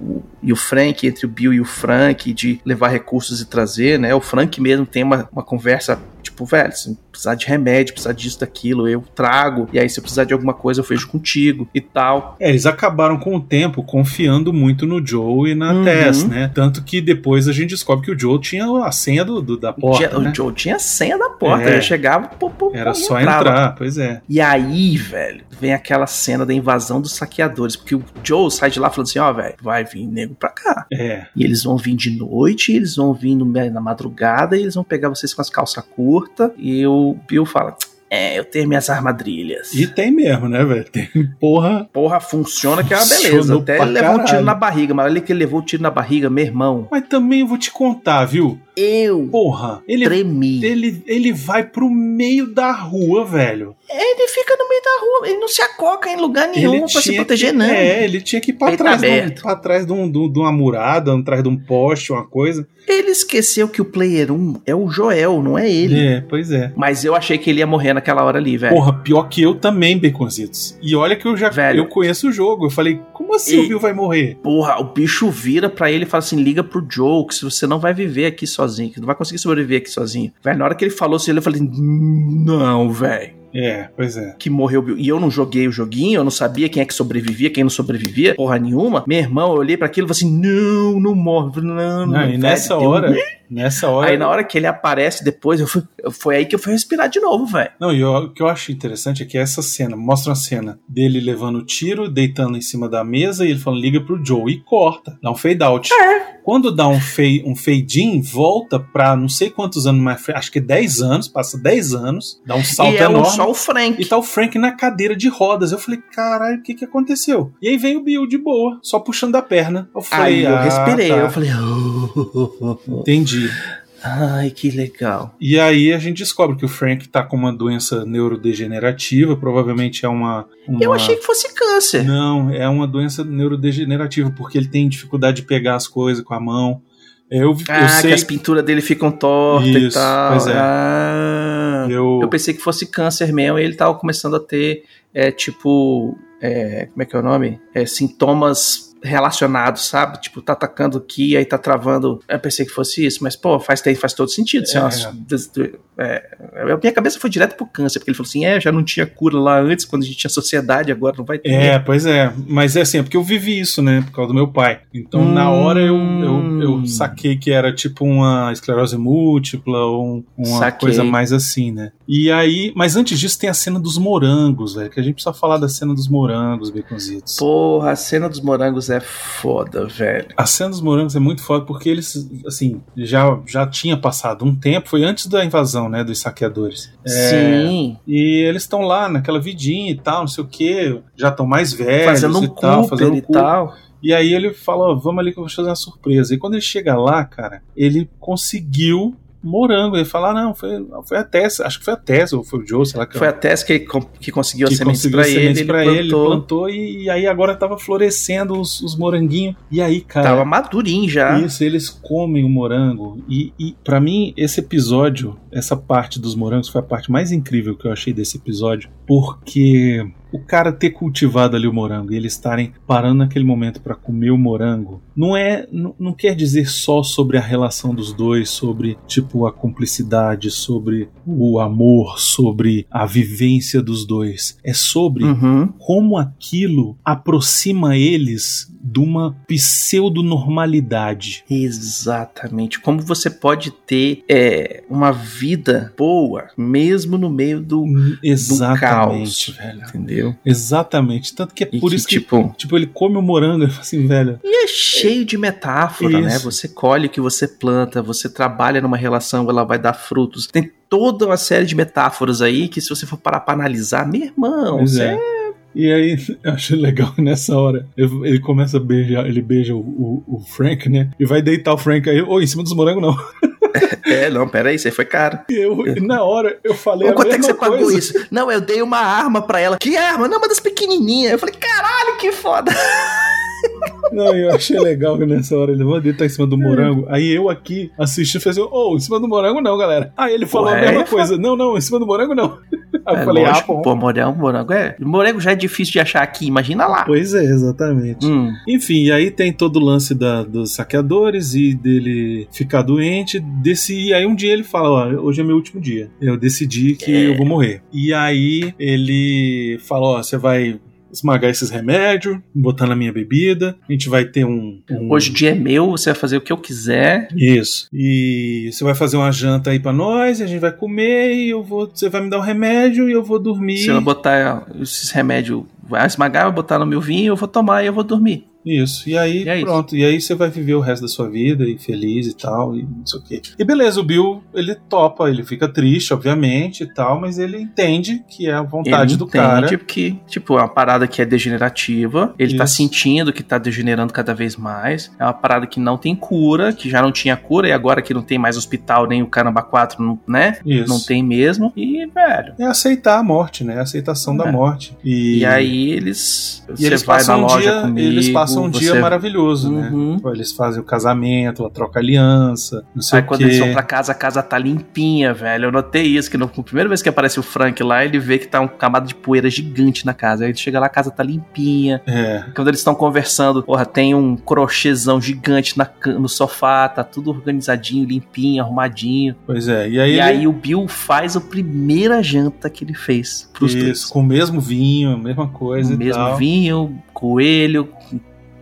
o- e o Frank, entre o Bill e o Frank, de levar recursos e trazer, né, o Frank mesmo tem uma, uma conversa, tipo, velho, se precisar de remédio, precisar disso, daquilo, eu trago, e aí se precisar de alguma coisa eu vejo contigo, e tal. É, eles acabaram com o tempo confiando muito no Joe e na Uhum. Tess, né? Tanto que depois a gente descobre que o Joe tinha a senha do, do- da porta, Tinha- né? O Joe tinha a senha da porta, É. ele chegava, pô, pô, Era pô, só entrava. entrar, pois é. E aí, velho, vem aquela cena da invasão dos saqueadores, porque o Joe sai de lá falando assim, ó, velho, vai vir nego pra cá. É. E eles vão vir de noite, eles vão vir na madrugada, e eles vão pegar vocês com as calças curtas, e o Bill fala, é, eu tenho minhas armadilhas. E tem mesmo, né, velho? Tem porra. Porra, funciona que é uma beleza. Até ele levou um tiro na barriga, mas olha que ele levou o tiro na barriga, meu irmão. Mas também eu vou te contar, viu? Eu Porra, ele, tremi. ele, ele vai pro meio da rua, velho. Ele fica no meio da rua, ele não se acoca em lugar nenhum ele pra se proteger, que, não. É, ele tinha que ir pra trás, de, um, aberto. pra trás de, um, de, um- de uma murada, atrás de um poste, uma coisa. Ele esqueceu que o player 1 é o Joel, não é ele. É, pois é. Mas eu achei que ele ia morrer naquela hora ali, velho. Porra, pior que eu também, Baconzitos. E olha que eu já Velho. eu conheço o jogo. Eu falei, como assim E- o Bill vai morrer? Porra, o bicho vira pra ele e fala assim: liga pro Joe, que se você não vai viver aqui sozinho, que não vai conseguir sobreviver aqui sozinho. Velho, na hora que ele falou isso, eu falei: não, velho. É, pois é. Que morreu. E eu não joguei o joguinho, eu não sabia quem é que sobrevivia, quem não sobrevivia, porra nenhuma. Meu irmão, eu olhei pra aquilo e falei assim: não, não morre. Não, não, Não, e velho, nessa tem um- hora, nessa hora. Aí na hora que ele aparece depois, eu fui, foi aí que eu fui respirar de novo, velho. Não, e eu- o que eu acho interessante é que essa cena mostra uma cena dele levando o tiro, deitando em cima da mesa e ele falando liga pro Joe e corta, dá um fade out. É. Quando dá um fade, um fade in, volta pra não sei quantos anos mais, acho que 10 anos, passa 10 anos, dá um salto e é enorme. só o Frank. E tá o Frank na cadeira de rodas. Eu falei, caralho, o que que aconteceu? E aí vem o Bill de boa, só puxando a perna. Eu falei, Aí eu ah, respirei, tá, eu falei. [LAUGHS] Entendi. Ai, que legal. E aí a gente descobre que o Frank tá com uma doença neurodegenerativa, provavelmente é uma. uma... Eu achei que fosse câncer. Não, é uma doença neurodegenerativa, porque ele tem dificuldade de pegar as coisas com a mão. Eu, ah, eu sei que as pinturas dele ficam tortas e Isso, tal. pois é. Ah, Eu- eu... pensei que fosse câncer mesmo e ele tava começando a ter, é, tipo, é, como é que é o nome? É, sintomas relacionados, sabe? Tipo, tá atacando aqui, aí tá travando. Eu pensei que fosse isso, mas, pô, faz, faz todo sentido. Assim, É. é, a minha cabeça foi direto pro câncer, porque ele falou assim: é, já não tinha cura lá antes, quando a gente tinha sociedade, agora não vai ter. É, pois é. Mas é assim, é porque eu vivi isso, né? Por causa do meu pai. Então, na Hum. hora eu, eu, eu saquei que era tipo uma esclerose múltipla ou um- uma Saquei. coisa mais assim, né? E aí, mas antes disso tem a cena dos morangos, velho. Que a gente precisa falar da cena dos morangos, baconzitos. Porra, a cena dos morangos é foda, velho. A cena dos morangos é muito foda porque eles, assim, já, já tinha passado um tempo, foi antes da invasão, né, dos saqueadores. É, Sim. E eles estão lá naquela vidinha e tal, não sei o que, já estão mais velhos Fazendo um e tal, fazendo um e tal. E aí ele fala, ó, vamos ali que eu vou fazer uma surpresa. E quando ele chega lá, cara, ele conseguiu morango. Ele fala, ah, não, foi, foi a Tessa, acho que foi a Tessa, ou foi o Joe, sei lá. Que Foi a Tess que, que conseguiu que conseguiu pra as ele, ele pra ele, plantou. plantou e, e aí agora tava florescendo os, os moranguinhos. E aí, cara, Tava madurinho já. isso, eles comem o morango. E, e para mim, esse episódio, essa parte dos morangos foi a parte mais incrível que eu achei desse episódio, porque o cara ter cultivado ali o morango e eles estarem parando naquele momento para comer o morango, não é, não, não quer dizer só sobre a relação dos dois, sobre tipo a cumplicidade, sobre o amor, sobre a vivência dos dois. É sobre Uhum. como aquilo aproxima eles de uma pseudo-normalidade. Exatamente. Como você pode ter é, uma vida boa, mesmo no meio do, Exatamente, caos. velho. entendeu? Exatamente. Tanto que é E por que, isso que, tipo, tipo, ele come o morango e fala assim, velho. E é cheio de metáfora, né? Isso. Você colhe o que você planta, você trabalha numa relação, ela vai dar frutos. Tem toda uma série de metáforas aí que, se você for parar pra analisar, meu irmão, Pois você é. E aí, [LAUGHS] eu achei legal [LAUGHS] nessa hora ele começa a beijar, ele beija o, o- o Frank, né? E vai deitar o Frank aí, ô, em cima dos morangos não. [LAUGHS] é, não, peraí, isso aí foi caro. E eu, na hora eu falei quanto é que você pagou isso? Não, eu dei uma arma pra ela. Que arma? Não, uma das pequenininhas. Eu falei, caralho, que foda. Não, eu achei legal que nessa hora ele vai deitar em cima do morango. Aí eu aqui assistindo falei assim, ô, em cima do morango não, galera. Aí ele falou Pô, a mesma coisa. Não, não, em cima do morango não. [LAUGHS] Aí eu É falei, lógico, ah, bom. pô, morango, morango é. Morango já é difícil de achar aqui, imagina lá. Pois é, exatamente. Hum, Enfim, e aí tem todo o lance da- dos saqueadores e dele ficar doente. Desse, e aí um dia ele fala: Ó, hoje é meu último dia. Eu decidi que É. eu vou morrer. E aí ele fala: Ó, você vai esmagar esses remédios, botar na minha bebida. A gente vai ter um. um- hoje o dia é meu, você vai fazer o que eu quiser. Isso. E você vai fazer uma janta aí pra nós, e a gente vai comer, e eu vou. Você vai me dar um remédio e eu vou dormir. Se eu botar esses remédios, vai esmagar, vai botar no meu vinho, eu vou tomar e eu vou dormir. Isso, e aí E é isso. pronto, e aí você vai viver o resto da sua vida e feliz e tal, e não sei o quê. E beleza, o Bill, ele topa, ele fica triste, obviamente e tal, mas ele entende que é a vontade ele do entende cara. que, tipo, é uma parada que é degenerativa, ele tá Isso. sentindo que tá degenerando cada vez mais, é uma parada que não tem cura, que já não tinha cura, e agora que não tem mais hospital, nem o Caramba 4, não- né? Isso. Não tem mesmo, e, velho... É aceitar a morte, né? A aceitação da É. morte. E, E, aí eles... e eles passam um dia, comigo, eles passam um dia você- maravilhoso, né? Uhum. Pô, Eles fazem o casamento, a troca aliança, não sei Aí o quando quê. eles vão pra casa, a casa tá limpinha, velho. Eu notei isso, que no, a primeira vez que aparece o Frank lá, ele vê que tá um camada de poeira gigante na casa. Aí ele chega lá, a casa tá limpinha. É, Quando eles estão conversando, porra, tem um crochêzão gigante na, no sofá, tá tudo organizadinho, limpinho, arrumadinho. pois é. E aí, E ele- aí o Bill faz a primeira janta que ele fez pros isso, três. com o mesmo vinho, a mesma coisa O mesmo tal. vinho, coelho,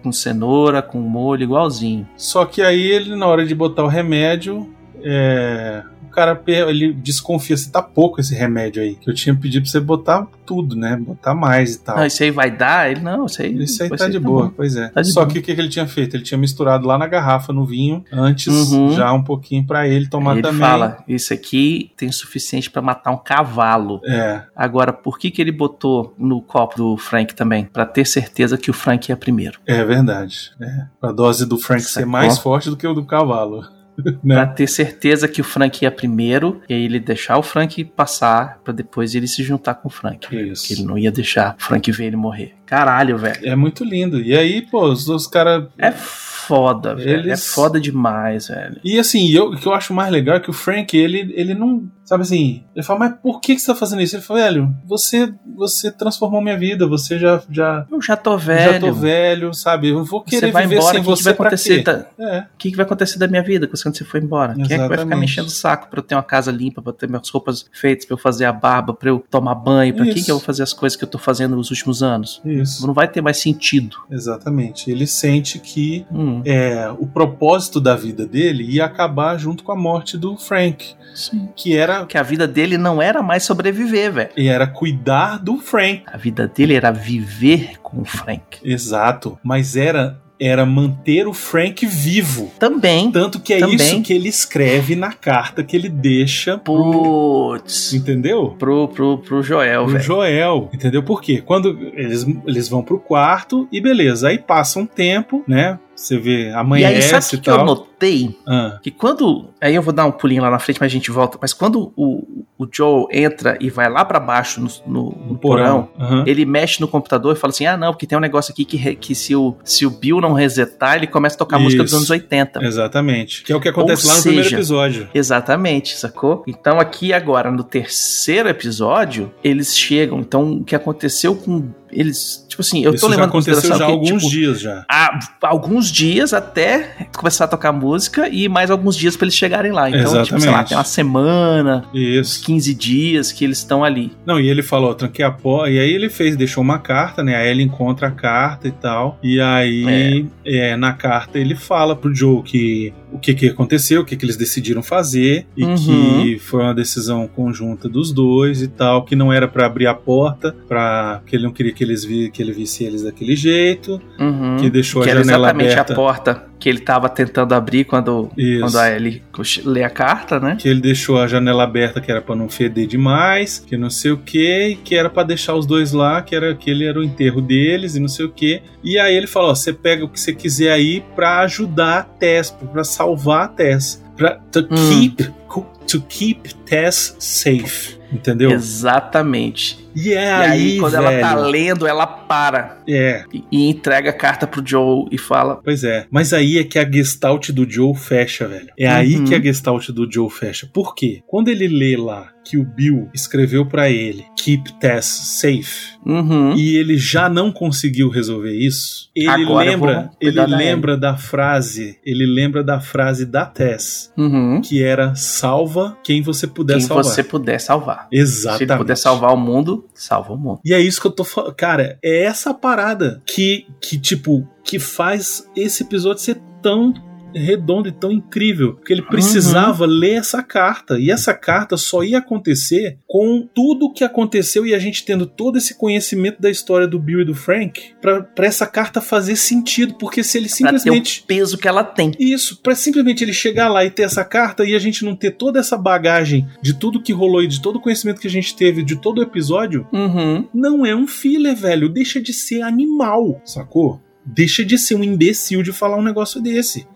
com, cenoura, com molho, igualzinho. Só que aí ele, na hora de botar o remédio, é, cara ele desconfia se tá pouco esse remédio aí. Que eu tinha pedido pra você botar tudo, né? Botar mais e tal. Não, isso aí vai dar? Ele, não, isso aí, Isso aí tá de boa, bom. pois é. Tá Só boa. que o que, ele tinha feito? Ele tinha misturado lá na garrafa, no vinho, antes, Uhum. já um pouquinho pra ele tomar Aí ele também. fala, isso aqui tem o suficiente pra matar um cavalo. É, Agora, por que que ele botou no copo do Frank também? Pra ter certeza que o Frank é primeiro. é verdade. É. A dose do Frank ser Sacou? mais forte do que o do cavalo. [LAUGHS] né? Pra ter certeza que o Frank ia primeiro, e aí ele deixar o Frank passar, pra depois ele se juntar com o Frank. Isso. Que ele não ia deixar o Frank ver ele morrer. Caralho, velho. É muito lindo. E aí, pô, os, os caras. É foda, velho. É Eles- foda demais, velho. E assim, eu- o que eu acho mais legal é que o Frank, ele, ele não. Sabe assim, ele fala, mas por que, que você tá fazendo isso? Ele fala, velho, você, você transformou minha vida, você já, já, Eu já tô velho. já tô velho, sabe? Eu vou querer Você vai viver embora, sem que, que você vai pra acontecer? da- É, O que, que vai acontecer da minha vida quando você for embora? Quem é que vai ficar Exatamente. me enchendo o saco pra eu ter uma casa limpa, pra eu ter minhas roupas feitas, pra eu fazer a barba, pra eu tomar banho? Pra quem Isso. que eu vou fazer as coisas que eu tô fazendo nos últimos anos? isso. Não vai ter mais sentido. Exatamente. Ele sente que Hum, é, o propósito da vida dele ia acabar junto com a morte do Frank, sim. que era, Que a vida dele não era mais sobreviver, velho. e era cuidar do Frank. A vida dele era viver com o Frank. Exato. Mas era era manter o Frank vivo. Também. Tanto que é Também. isso que ele escreve na carta que ele deixa pro, Putz. entendeu? Pro, pro, pro Joel, Pro velho. Joel, entendeu? Por quê? Quando eles, eles vão pro quarto e beleza, aí passa um tempo, né? Você vê, E aí, sabe o que, que eu notei? Ah, Que quando. Aí eu vou dar um pulinho lá na frente, mas a gente volta. Mas quando o, o Joel entra e vai lá pra baixo no, no- no no porão. Aham. ele mexe no computador e fala assim: ah, não, porque tem um negócio aqui que, que se, o, se o Bill não resetar, ele começa a tocar música dos Isso. anos 80. Exatamente. Que é o que acontece Ou lá no primeiro seja, episódio. Exatamente, sacou? Então aqui agora, no terceiro episódio, eles chegam. Então o que aconteceu com eles. Tipo assim, eu Isso tô já levando em aconteceu já há alguns tipo, dias já. há alguns dias até começar a tocar música e mais alguns dias pra eles chegarem lá. Então, tipo, sei lá, Exatamente. tem uma semana, uns Isso. 15 dias que eles estão ali. Não, e ele falou, tranquei a porta, e aí ele fez, deixou uma carta, né? Aí ele encontra a carta e tal. E aí, é, na carta, ele fala pro Joe que o que, que aconteceu, o que, que eles decidiram fazer, e Uhum. que foi uma decisão conjunta dos dois e tal, que não era pra abrir a porta, para que ele não queria que eles vi, que ele visse eles daquele jeito, Uhum. que deixou que a janela exatamente aberta. a porta que ele tava tentando abrir quando, Isso. quando a Ellie lê a carta, né? que ele deixou a janela aberta que era pra não feder demais, que não sei o que, que era pra deixar os dois lá, que era que ele era o enterro deles e não sei o que. E aí ele falou: você pega o que você quiser aí pra ajudar a Tess, pra salvar a Tess, pra to Hum. keep to keep Tess safe, entendeu? Exatamente. E é e aí, aí, quando velho, ela tá lendo, ela para é, e, e entrega a carta pro Joe e fala: Pois é. Mas aí é que a gestalt do Joe fecha, velho. É aí Uhum. que a gestalt do Joe fecha. Por quê? Quando ele lê lá que o Bill escreveu pra ele Keep Tess safe Uhum. e ele já não conseguiu resolver isso, ele Agora lembra, ele da lembra da frase, ele lembra da frase da Tess, Uhum. que era salva quem você puder Quem salvar. você puder salvar. Exatamente. Se ele puder salvar o mundo, salva o mundo. E é isso que eu tô falando. Cara, é essa parada que, que, tipo, que faz esse episódio ser tão redondo e tão incrível. Porque ele precisava ler essa carta. E essa carta só ia acontecer com tudo o que aconteceu e a gente tendo todo esse conhecimento da história do Bill e do Frank pra, pra essa carta fazer sentido. Porque se ele Pra simplesmente. ter o peso que ela tem. Isso, pra simplesmente ele chegar lá e ter essa carta e a gente não ter toda essa bagagem de tudo que rolou e de todo o conhecimento que a gente teve de todo o episódio, Uhum. não é um filler, velho. Deixa de ser animal, sacou? Deixa de ser um imbecil de falar um negócio desse.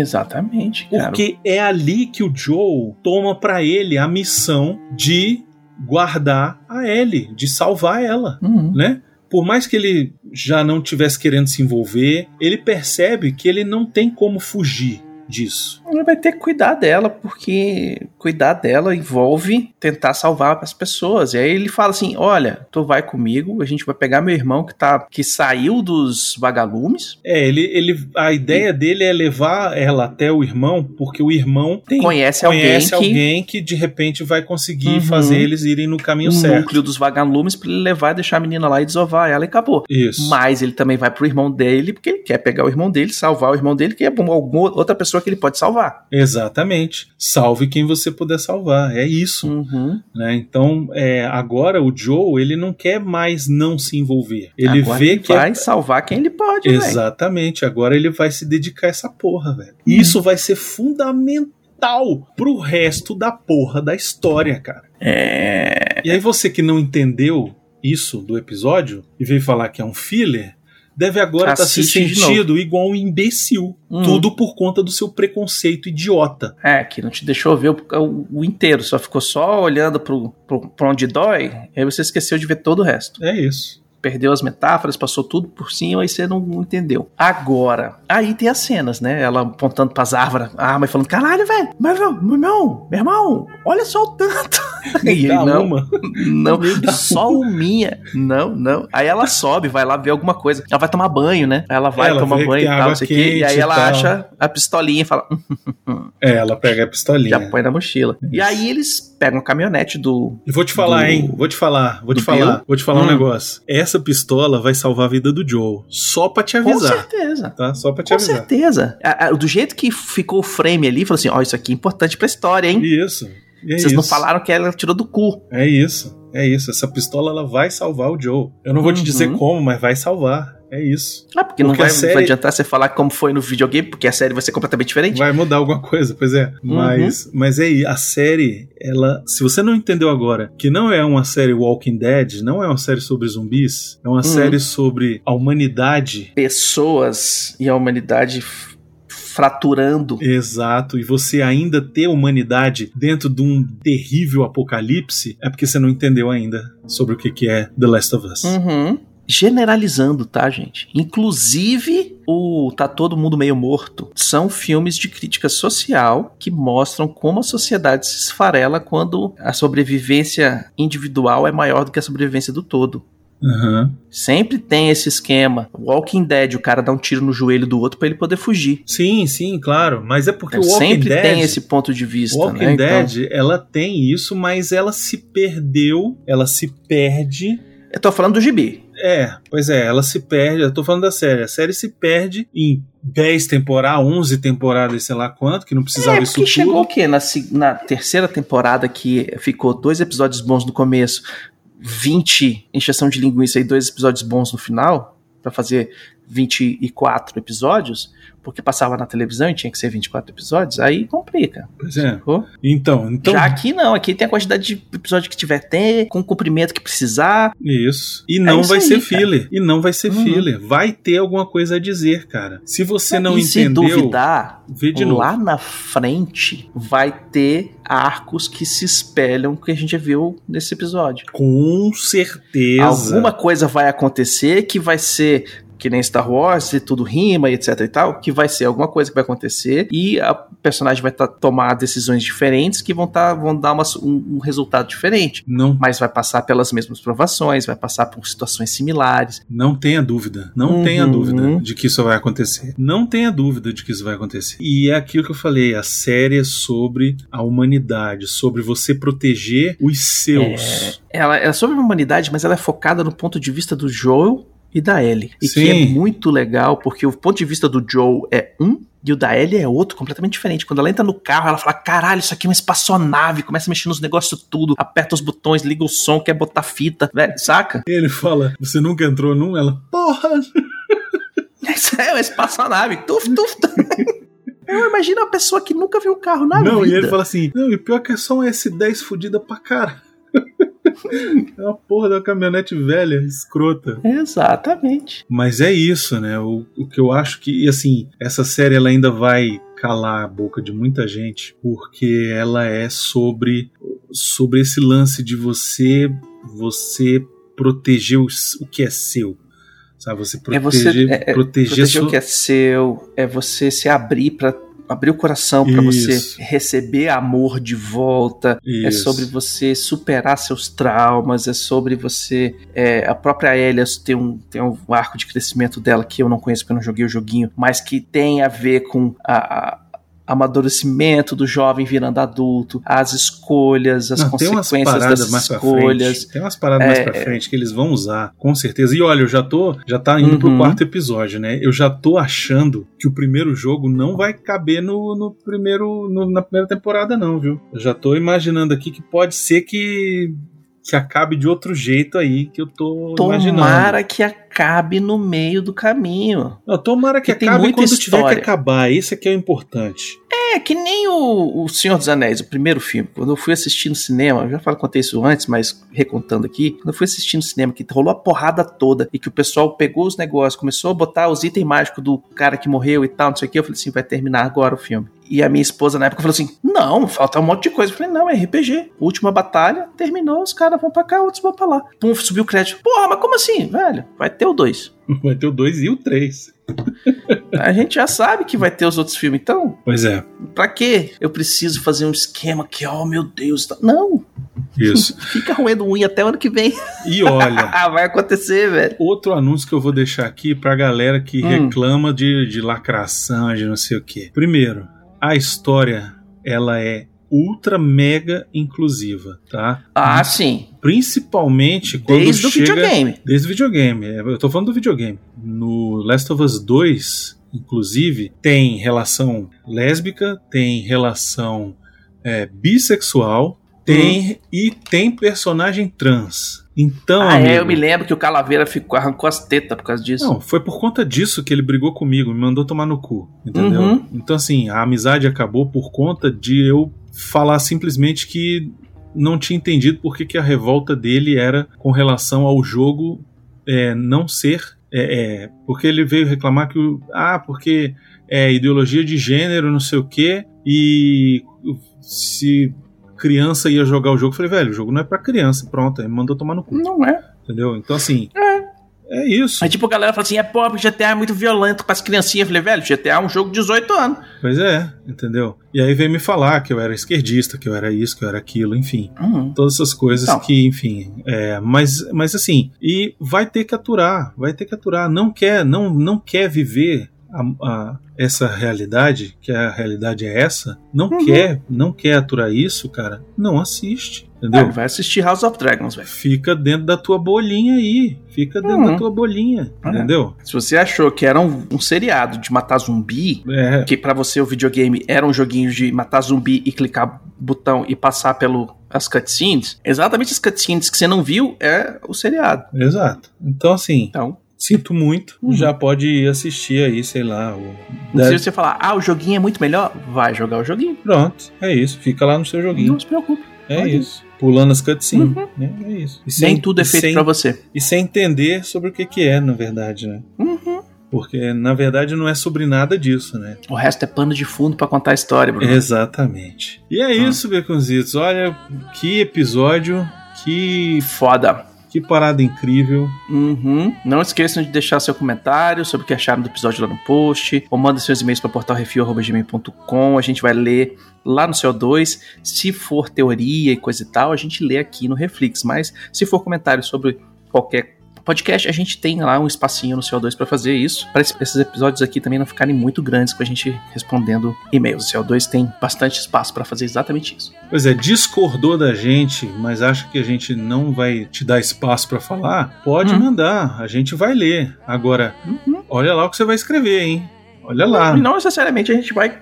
Exatamente, cara. Porque é ali que o Joe toma pra ele a missão de guardar a Ellie, de salvar ela, Uhum. né? Por mais que ele já não tivesse querendo se envolver, ele percebe que ele não tem como fugir disso. Ele vai ter que cuidar dela, porque cuidar dela envolve tentar salvar as pessoas. E aí ele fala assim: olha, tu vai comigo, a gente vai pegar meu irmão que tá que saiu dos vagalumes, É, ele, ele, a ideia dele é levar ela até o irmão, porque o irmão tem, conhece, conhece alguém que alguém que de repente vai conseguir Uhum. fazer eles irem no caminho o certo. núcleo dos vagalumes pra ele levar e deixar a menina lá e desovar ela e acabou. Isso. Mas ele também vai pro irmão dele, porque ele quer pegar o irmão dele, salvar o irmão dele, que é alguma outra pessoa que ele pode salvar. Exatamente. Salve quem você puder salvar. É isso. Uhum. Né? Então, é, agora o Joe, ele não quer mais não se envolver. Ele Agora vê ele que é- vai salvar quem ele pode. Exatamente. Agora ele vai se dedicar a essa porra, velho. E isso vai ser fundamental pro resto da porra da história, cara. É. E aí você que não entendeu isso do episódio e veio falar que é um filler, deve agora estar tá se sentindo igual um imbecil. Uhum. Tudo por conta do seu preconceito idiota. É, que não te deixou ver o, o- o inteiro, só ficou só olhando pro, pro, pra onde dói, e aí você esqueceu de ver todo o resto. É isso. Perdeu as metáforas, passou tudo por cima, aí você não, não entendeu. Agora, aí tem as cenas, né? Ela apontando pras árvores, a arma e falando: caralho, velho, meu irmão, meu irmão, meu irmão, olha só o tanto. [LAUGHS] E ele, não, uma. não, dá só o minha. Não, não. Aí ela sobe, vai lá ver alguma coisa. Ela vai tomar banho, né? Ela vai Ela tomar banho e tal, não sei o quê. E aí e ela tal. acha a pistolinha e fala, "Hum, É, ela pega a pistolinha. já põe na mochila. E aí eles pegam a caminhonete do. E vou te falar, Do- hein? Vou te falar, vou te falar, Bill? vou te falar um Hum. negócio. Essa pistola vai salvar a vida do Joe. Só pra te Com avisar. certeza. Tá? Só pra te Com avisar. certeza. A- a- Do jeito que ficou o frame ali, falou assim: ó, isso aqui é importante pra história, hein? Isso. É Vocês não isso. falaram que ela tirou do cu. É isso. É isso. Essa pistola ela vai salvar o Joe. Eu não vou te Uhum. dizer como, mas vai salvar. É isso. Ah, porque, não Porque vai, a série- vai adiantar você falar como foi no videogame, porque a série vai ser completamente diferente. Vai mudar alguma coisa, pois é. Uhum. Mas, mas é aí, a série, ela, se você não entendeu agora, que não é uma série Walking Dead, não é uma série sobre zumbis, é uma Uhum. série sobre a humanidade. Pessoas e a humanidade fraturando. Exato, e você ainda ter humanidade dentro de um terrível apocalipse, é porque você não entendeu ainda sobre o que é The Last of Us. Uhum. Generalizando, tá, gente? Inclusive, o Tá Todo Mundo Meio Morto são filmes de crítica social que mostram como a sociedade se esfarela quando a sobrevivência individual é maior do que a sobrevivência do todo. Aham. Sempre tem esse esquema. Walking Dead, o cara dá um tiro no joelho do outro pra ele poder fugir. Sim, sim, claro, mas é porque Então, o Walking sempre Dead tem esse ponto de vista, Walking né? Então, Dead, ela tem isso, mas ela se perdeu, ela se perde. eu tô falando do gibi. É, pois é, ela se perde. Eu tô falando da série. A série se perde em 10 temporadas, 11 temporadas, sei lá quanto, que não precisava É, isso tudo. chegou o quê? Na, na terceira temporada que ficou dois episódios bons no começo, 20 encheção de linguiça e dois episódios bons no final, pra fazer 24 episódios, porque passava na televisão e tinha que ser 24 episódios, aí complica. Pois é. sacou? Então, então. Já aqui não, aqui tem a quantidade de episódio que tiver ter, com o comprimento que precisar. Isso. E não É isso vai aí, ser cara. filler. E não vai ser Uhum. filler. Vai ter alguma coisa a dizer, cara. Se você não e se entendeu, duvidar, vê de novo. lá na frente vai ter arcos que se espelham que a gente viu nesse episódio. Com certeza. Alguma coisa vai acontecer que vai ser que nem Star Wars e tudo rima e etc e tal, que vai ser alguma coisa que vai acontecer e a personagem vai tá, tomar decisões diferentes que vão, tá, vão dar uma, um, um resultado diferente. Não, Mas vai passar pelas mesmas provações, vai passar por situações similares. não tenha dúvida. Não Uhum. tenha dúvida de que isso vai acontecer. Não tenha dúvida de que isso vai acontecer. E é aquilo que eu falei. A série é sobre a humanidade, sobre você proteger os seus. Ela é sobre a humanidade, mas ela é focada no ponto de vista do Joel e da Ellie. E Sim. que é muito legal, porque o ponto de vista do Joel é um e o da Ellie é outro, completamente diferente. Quando ela entra no carro, ela fala: caralho, isso aqui é uma espaçonave, começa a mexer nos negócios tudo, aperta os botões, liga o som, quer botar fita, velho, saca? Ele fala: Você nunca entrou num? Ela, porra! [LAUGHS] Isso é uma espaçonave, tuf, tuf. tuf. Eu imagino uma pessoa que nunca viu um carro na não, vida. e ele fala assim: Não, e pior que é só um S10 fudida pra cara. [LAUGHS] [LAUGHS] é uma porra da caminhonete velha, escrota. Exatamente. Mas é isso, né? O, o que eu acho que, e assim, essa série ela ainda vai calar a boca de muita gente, porque ela é sobre, sobre esse lance de você você proteger o, o que é seu. Sabe? Você É você- proteger, é- é proteger, Proteger sua- o que é seu, é você se abrir para abrir o coração para você receber amor de volta. É Isso. sobre você superar seus traumas, é sobre você. é, a própria Elia tem um, tem um arco de crescimento dela que eu não conheço porque eu não joguei o joguinho, mas que tem a ver com a. a amadurecimento do jovem virando adulto, as escolhas, as Não, tem umas consequências das mais pra escolhas. frente. Tem umas paradas mais É, pra frente que eles vão usar, com certeza. E olha, eu já tô, já tá indo pro Uhum. quarto episódio, né? Eu já tô achando que o primeiro jogo não vai caber no, no primeiro, no- na primeira temporada, não, viu? Eu já tô imaginando aqui que pode ser que que acabe de outro jeito aí que eu tô imaginando. Tomara que acabe no meio do caminho. Não, tomara que tem acabe quando tiver que história. acabar. Isso aqui é o importante. É, que nem o, o Senhor dos Anéis, o primeiro filme. Quando eu fui assistir no cinema, já falei, contei isso antes, mas recontando aqui. Quando eu fui assistir no cinema, que rolou a porrada toda e que o pessoal pegou os negócios, começou a botar os itens mágicos do cara que morreu e tal, não sei o que, eu falei assim, vai terminar agora o filme. E a minha esposa na época falou assim: Não, falta um monte de coisa. Eu falei: Não, é RPG. Última batalha, terminou, os caras vão pra cá, outros vão pra lá. Pum, subiu o crédito. Porra, mas como assim, velho? Vai ter o 2. [LAUGHS] Vai ter o 2 e o 3. A gente já sabe que vai ter os outros filmes, então. Pois é. Pra quê? Eu preciso fazer um esquema que, oh meu Deus. tá- Não, Isso. [LAUGHS] fica roendo unha até o ano que vem. E olha, [LAUGHS] Ah, vai acontecer, velho. outro anúncio que eu vou deixar aqui pra galera que Hum. reclama de, de lacração, de não sei o quê. Primeiro, a história, ela é ultra mega inclusiva, tá? Ah, sim. Principalmente quando Desde o chega... videogame. Desde o videogame. É, Eu tô falando do videogame. No Last of Us 2, inclusive, tem relação lésbica, tem relação é, bissexual, tem e tem personagem trans. Então, Uhum. ah, amigo, é, eu me lembro que o Calaveira ficou, arrancou as tetas por causa disso. não, foi por conta disso que ele brigou comigo, me mandou tomar no cu, entendeu? Uhum. Então, assim, a amizade acabou por conta de eu falar simplesmente que não tinha entendido por que, que a revolta dele era com relação ao jogo é, não ser. é, é, porque ele veio reclamar que. Ah, porque é ideologia de gênero, não sei o quê, e se criança ia jogar o jogo, eu falei, velho, o jogo não é pra criança, pronto, aí me mandou tomar no cu, Não é. entendeu? Então, assim. É isso. Aí tipo, a galera fala assim, é pobre, GTA é muito violento pras criancinhas. Eu falei, velho, GTA é um jogo de 18 anos. Pois é, entendeu? E aí veio me falar que eu era esquerdista, que eu era isso, que eu era aquilo, enfim. Uhum. Todas essas coisas Não. que, enfim. É, mas, mas assim, e vai ter que aturar, vai ter que aturar. Não quer, não, não quer viver a- a- essa realidade, que a realidade é essa, não Uhum. quer, não quer aturar isso, cara, não assiste, Entendeu? vai assistir House of Dragons, velho. Fica dentro da tua bolinha aí, fica dentro Uhum. da tua bolinha, É. entendeu? Se você achou que era um, um seriado de matar zumbi, É, que pra você o videogame era um joguinho de matar zumbi e clicar botão e passar pelo as cutscenes, exatamente as cutscenes que você não viu é o seriado. exato. Então assim, Então, Sinto muito, Uhum. já pode ir assistir aí, sei lá. O... se você falar, ah, o joguinho é muito melhor, vai jogar o joguinho. Pronto, é isso. Fica lá no seu joguinho. Não se preocupe. É isso. Pulando as cutscenes. Uhum. né? É isso. E Nem tudo é feito sem, pra você. E sem entender sobre o que, que é, na verdade, né? Uhum. Porque, na verdade, não é sobre nada disso, né? O resto é pano de fundo pra contar a história, Bruno. Exatamente. E é isso, Beconzitos. Olha, que episódio, que, Foda. Que parada incrível. Uhum. Não esqueçam de deixar seu comentário sobre o que acharam do episódio lá no post, ou manda seus e-mails para portalrefil.gmail.com, a gente vai ler lá no CO2. Se for teoria e coisa e tal, a gente lê aqui no Reflex, mas se for comentário sobre qualquer podcast, a gente tem lá um espacinho no CO2 para fazer isso, para esses episódios aqui também não ficarem muito grandes com a gente respondendo e-mails. O CO2 tem bastante espaço para fazer exatamente isso. Pois é, discordou da gente, mas acha que a gente não vai te dar espaço pra falar? Pode Hum. mandar, a gente vai ler. Agora, Uhum. olha lá o que você vai escrever, hein? Olha lá. Não necessariamente a gente vai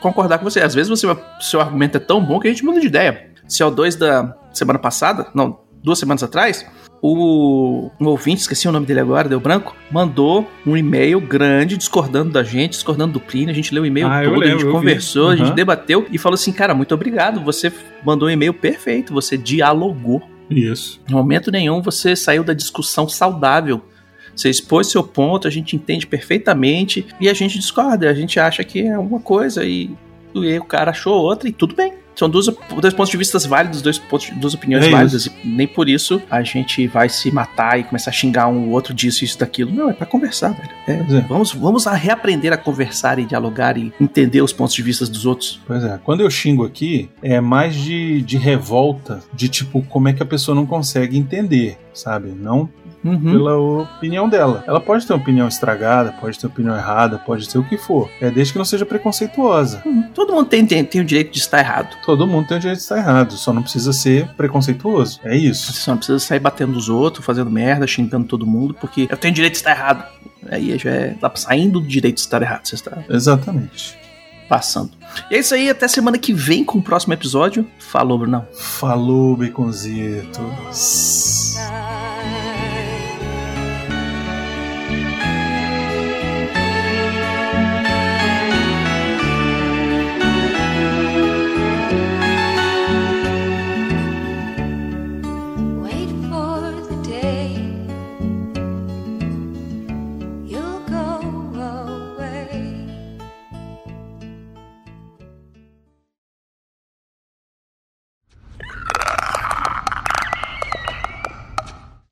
concordar com você. Às vezes você, seu argumento é tão bom que a gente muda de ideia. CO2 da semana passada, não, duas semanas atrás, o um ouvinte, esqueci o nome dele agora, deu branco, mandou um e-mail grande discordando da gente, discordando do Plínio. A gente leu o e-mail Ah, todo, a lembro, gente eu vi. conversou, a gente Uhum. debateu e falou assim: cara, muito obrigado. Você mandou um e-mail perfeito, você dialogou. Isso. Em momento nenhum você saiu da discussão saudável. Você expôs seu ponto, a gente entende perfeitamente e a gente discorda. A gente acha que é uma coisa e, e o cara achou outra e tudo bem. São dois, dois pontos de vista válidos, dois pontos, duas opiniões É válidas. E nem por isso a gente vai se matar e começar a xingar um outro disso, isso, daquilo. Não, é pra conversar, velho. É, é. vamos, vamos a reaprender a conversar e dialogar e entender os pontos de vista dos outros. Pois é. Quando eu xingo aqui, é mais de, de revolta, de tipo, como é que a pessoa não consegue entender, sabe? Não Uhum. pela opinião dela. Ela pode ter uma opinião estragada, pode ter uma opinião errada, pode ter o que for. É desde que não seja preconceituosa. Uhum. Todo mundo tem, tem, tem o direito de estar errado. Todo mundo tem o direito de estar errado, só não precisa ser preconceituoso. É isso. Você só não precisa sair batendo nos outros, fazendo merda, xingando todo mundo, porque eu tenho direito de estar errado. Aí já é tá saindo do direito de estar errado, você está Exatamente. passando. E é isso aí, até semana que vem com o próximo episódio. Falou, Brunão. Falou, Beconzitos.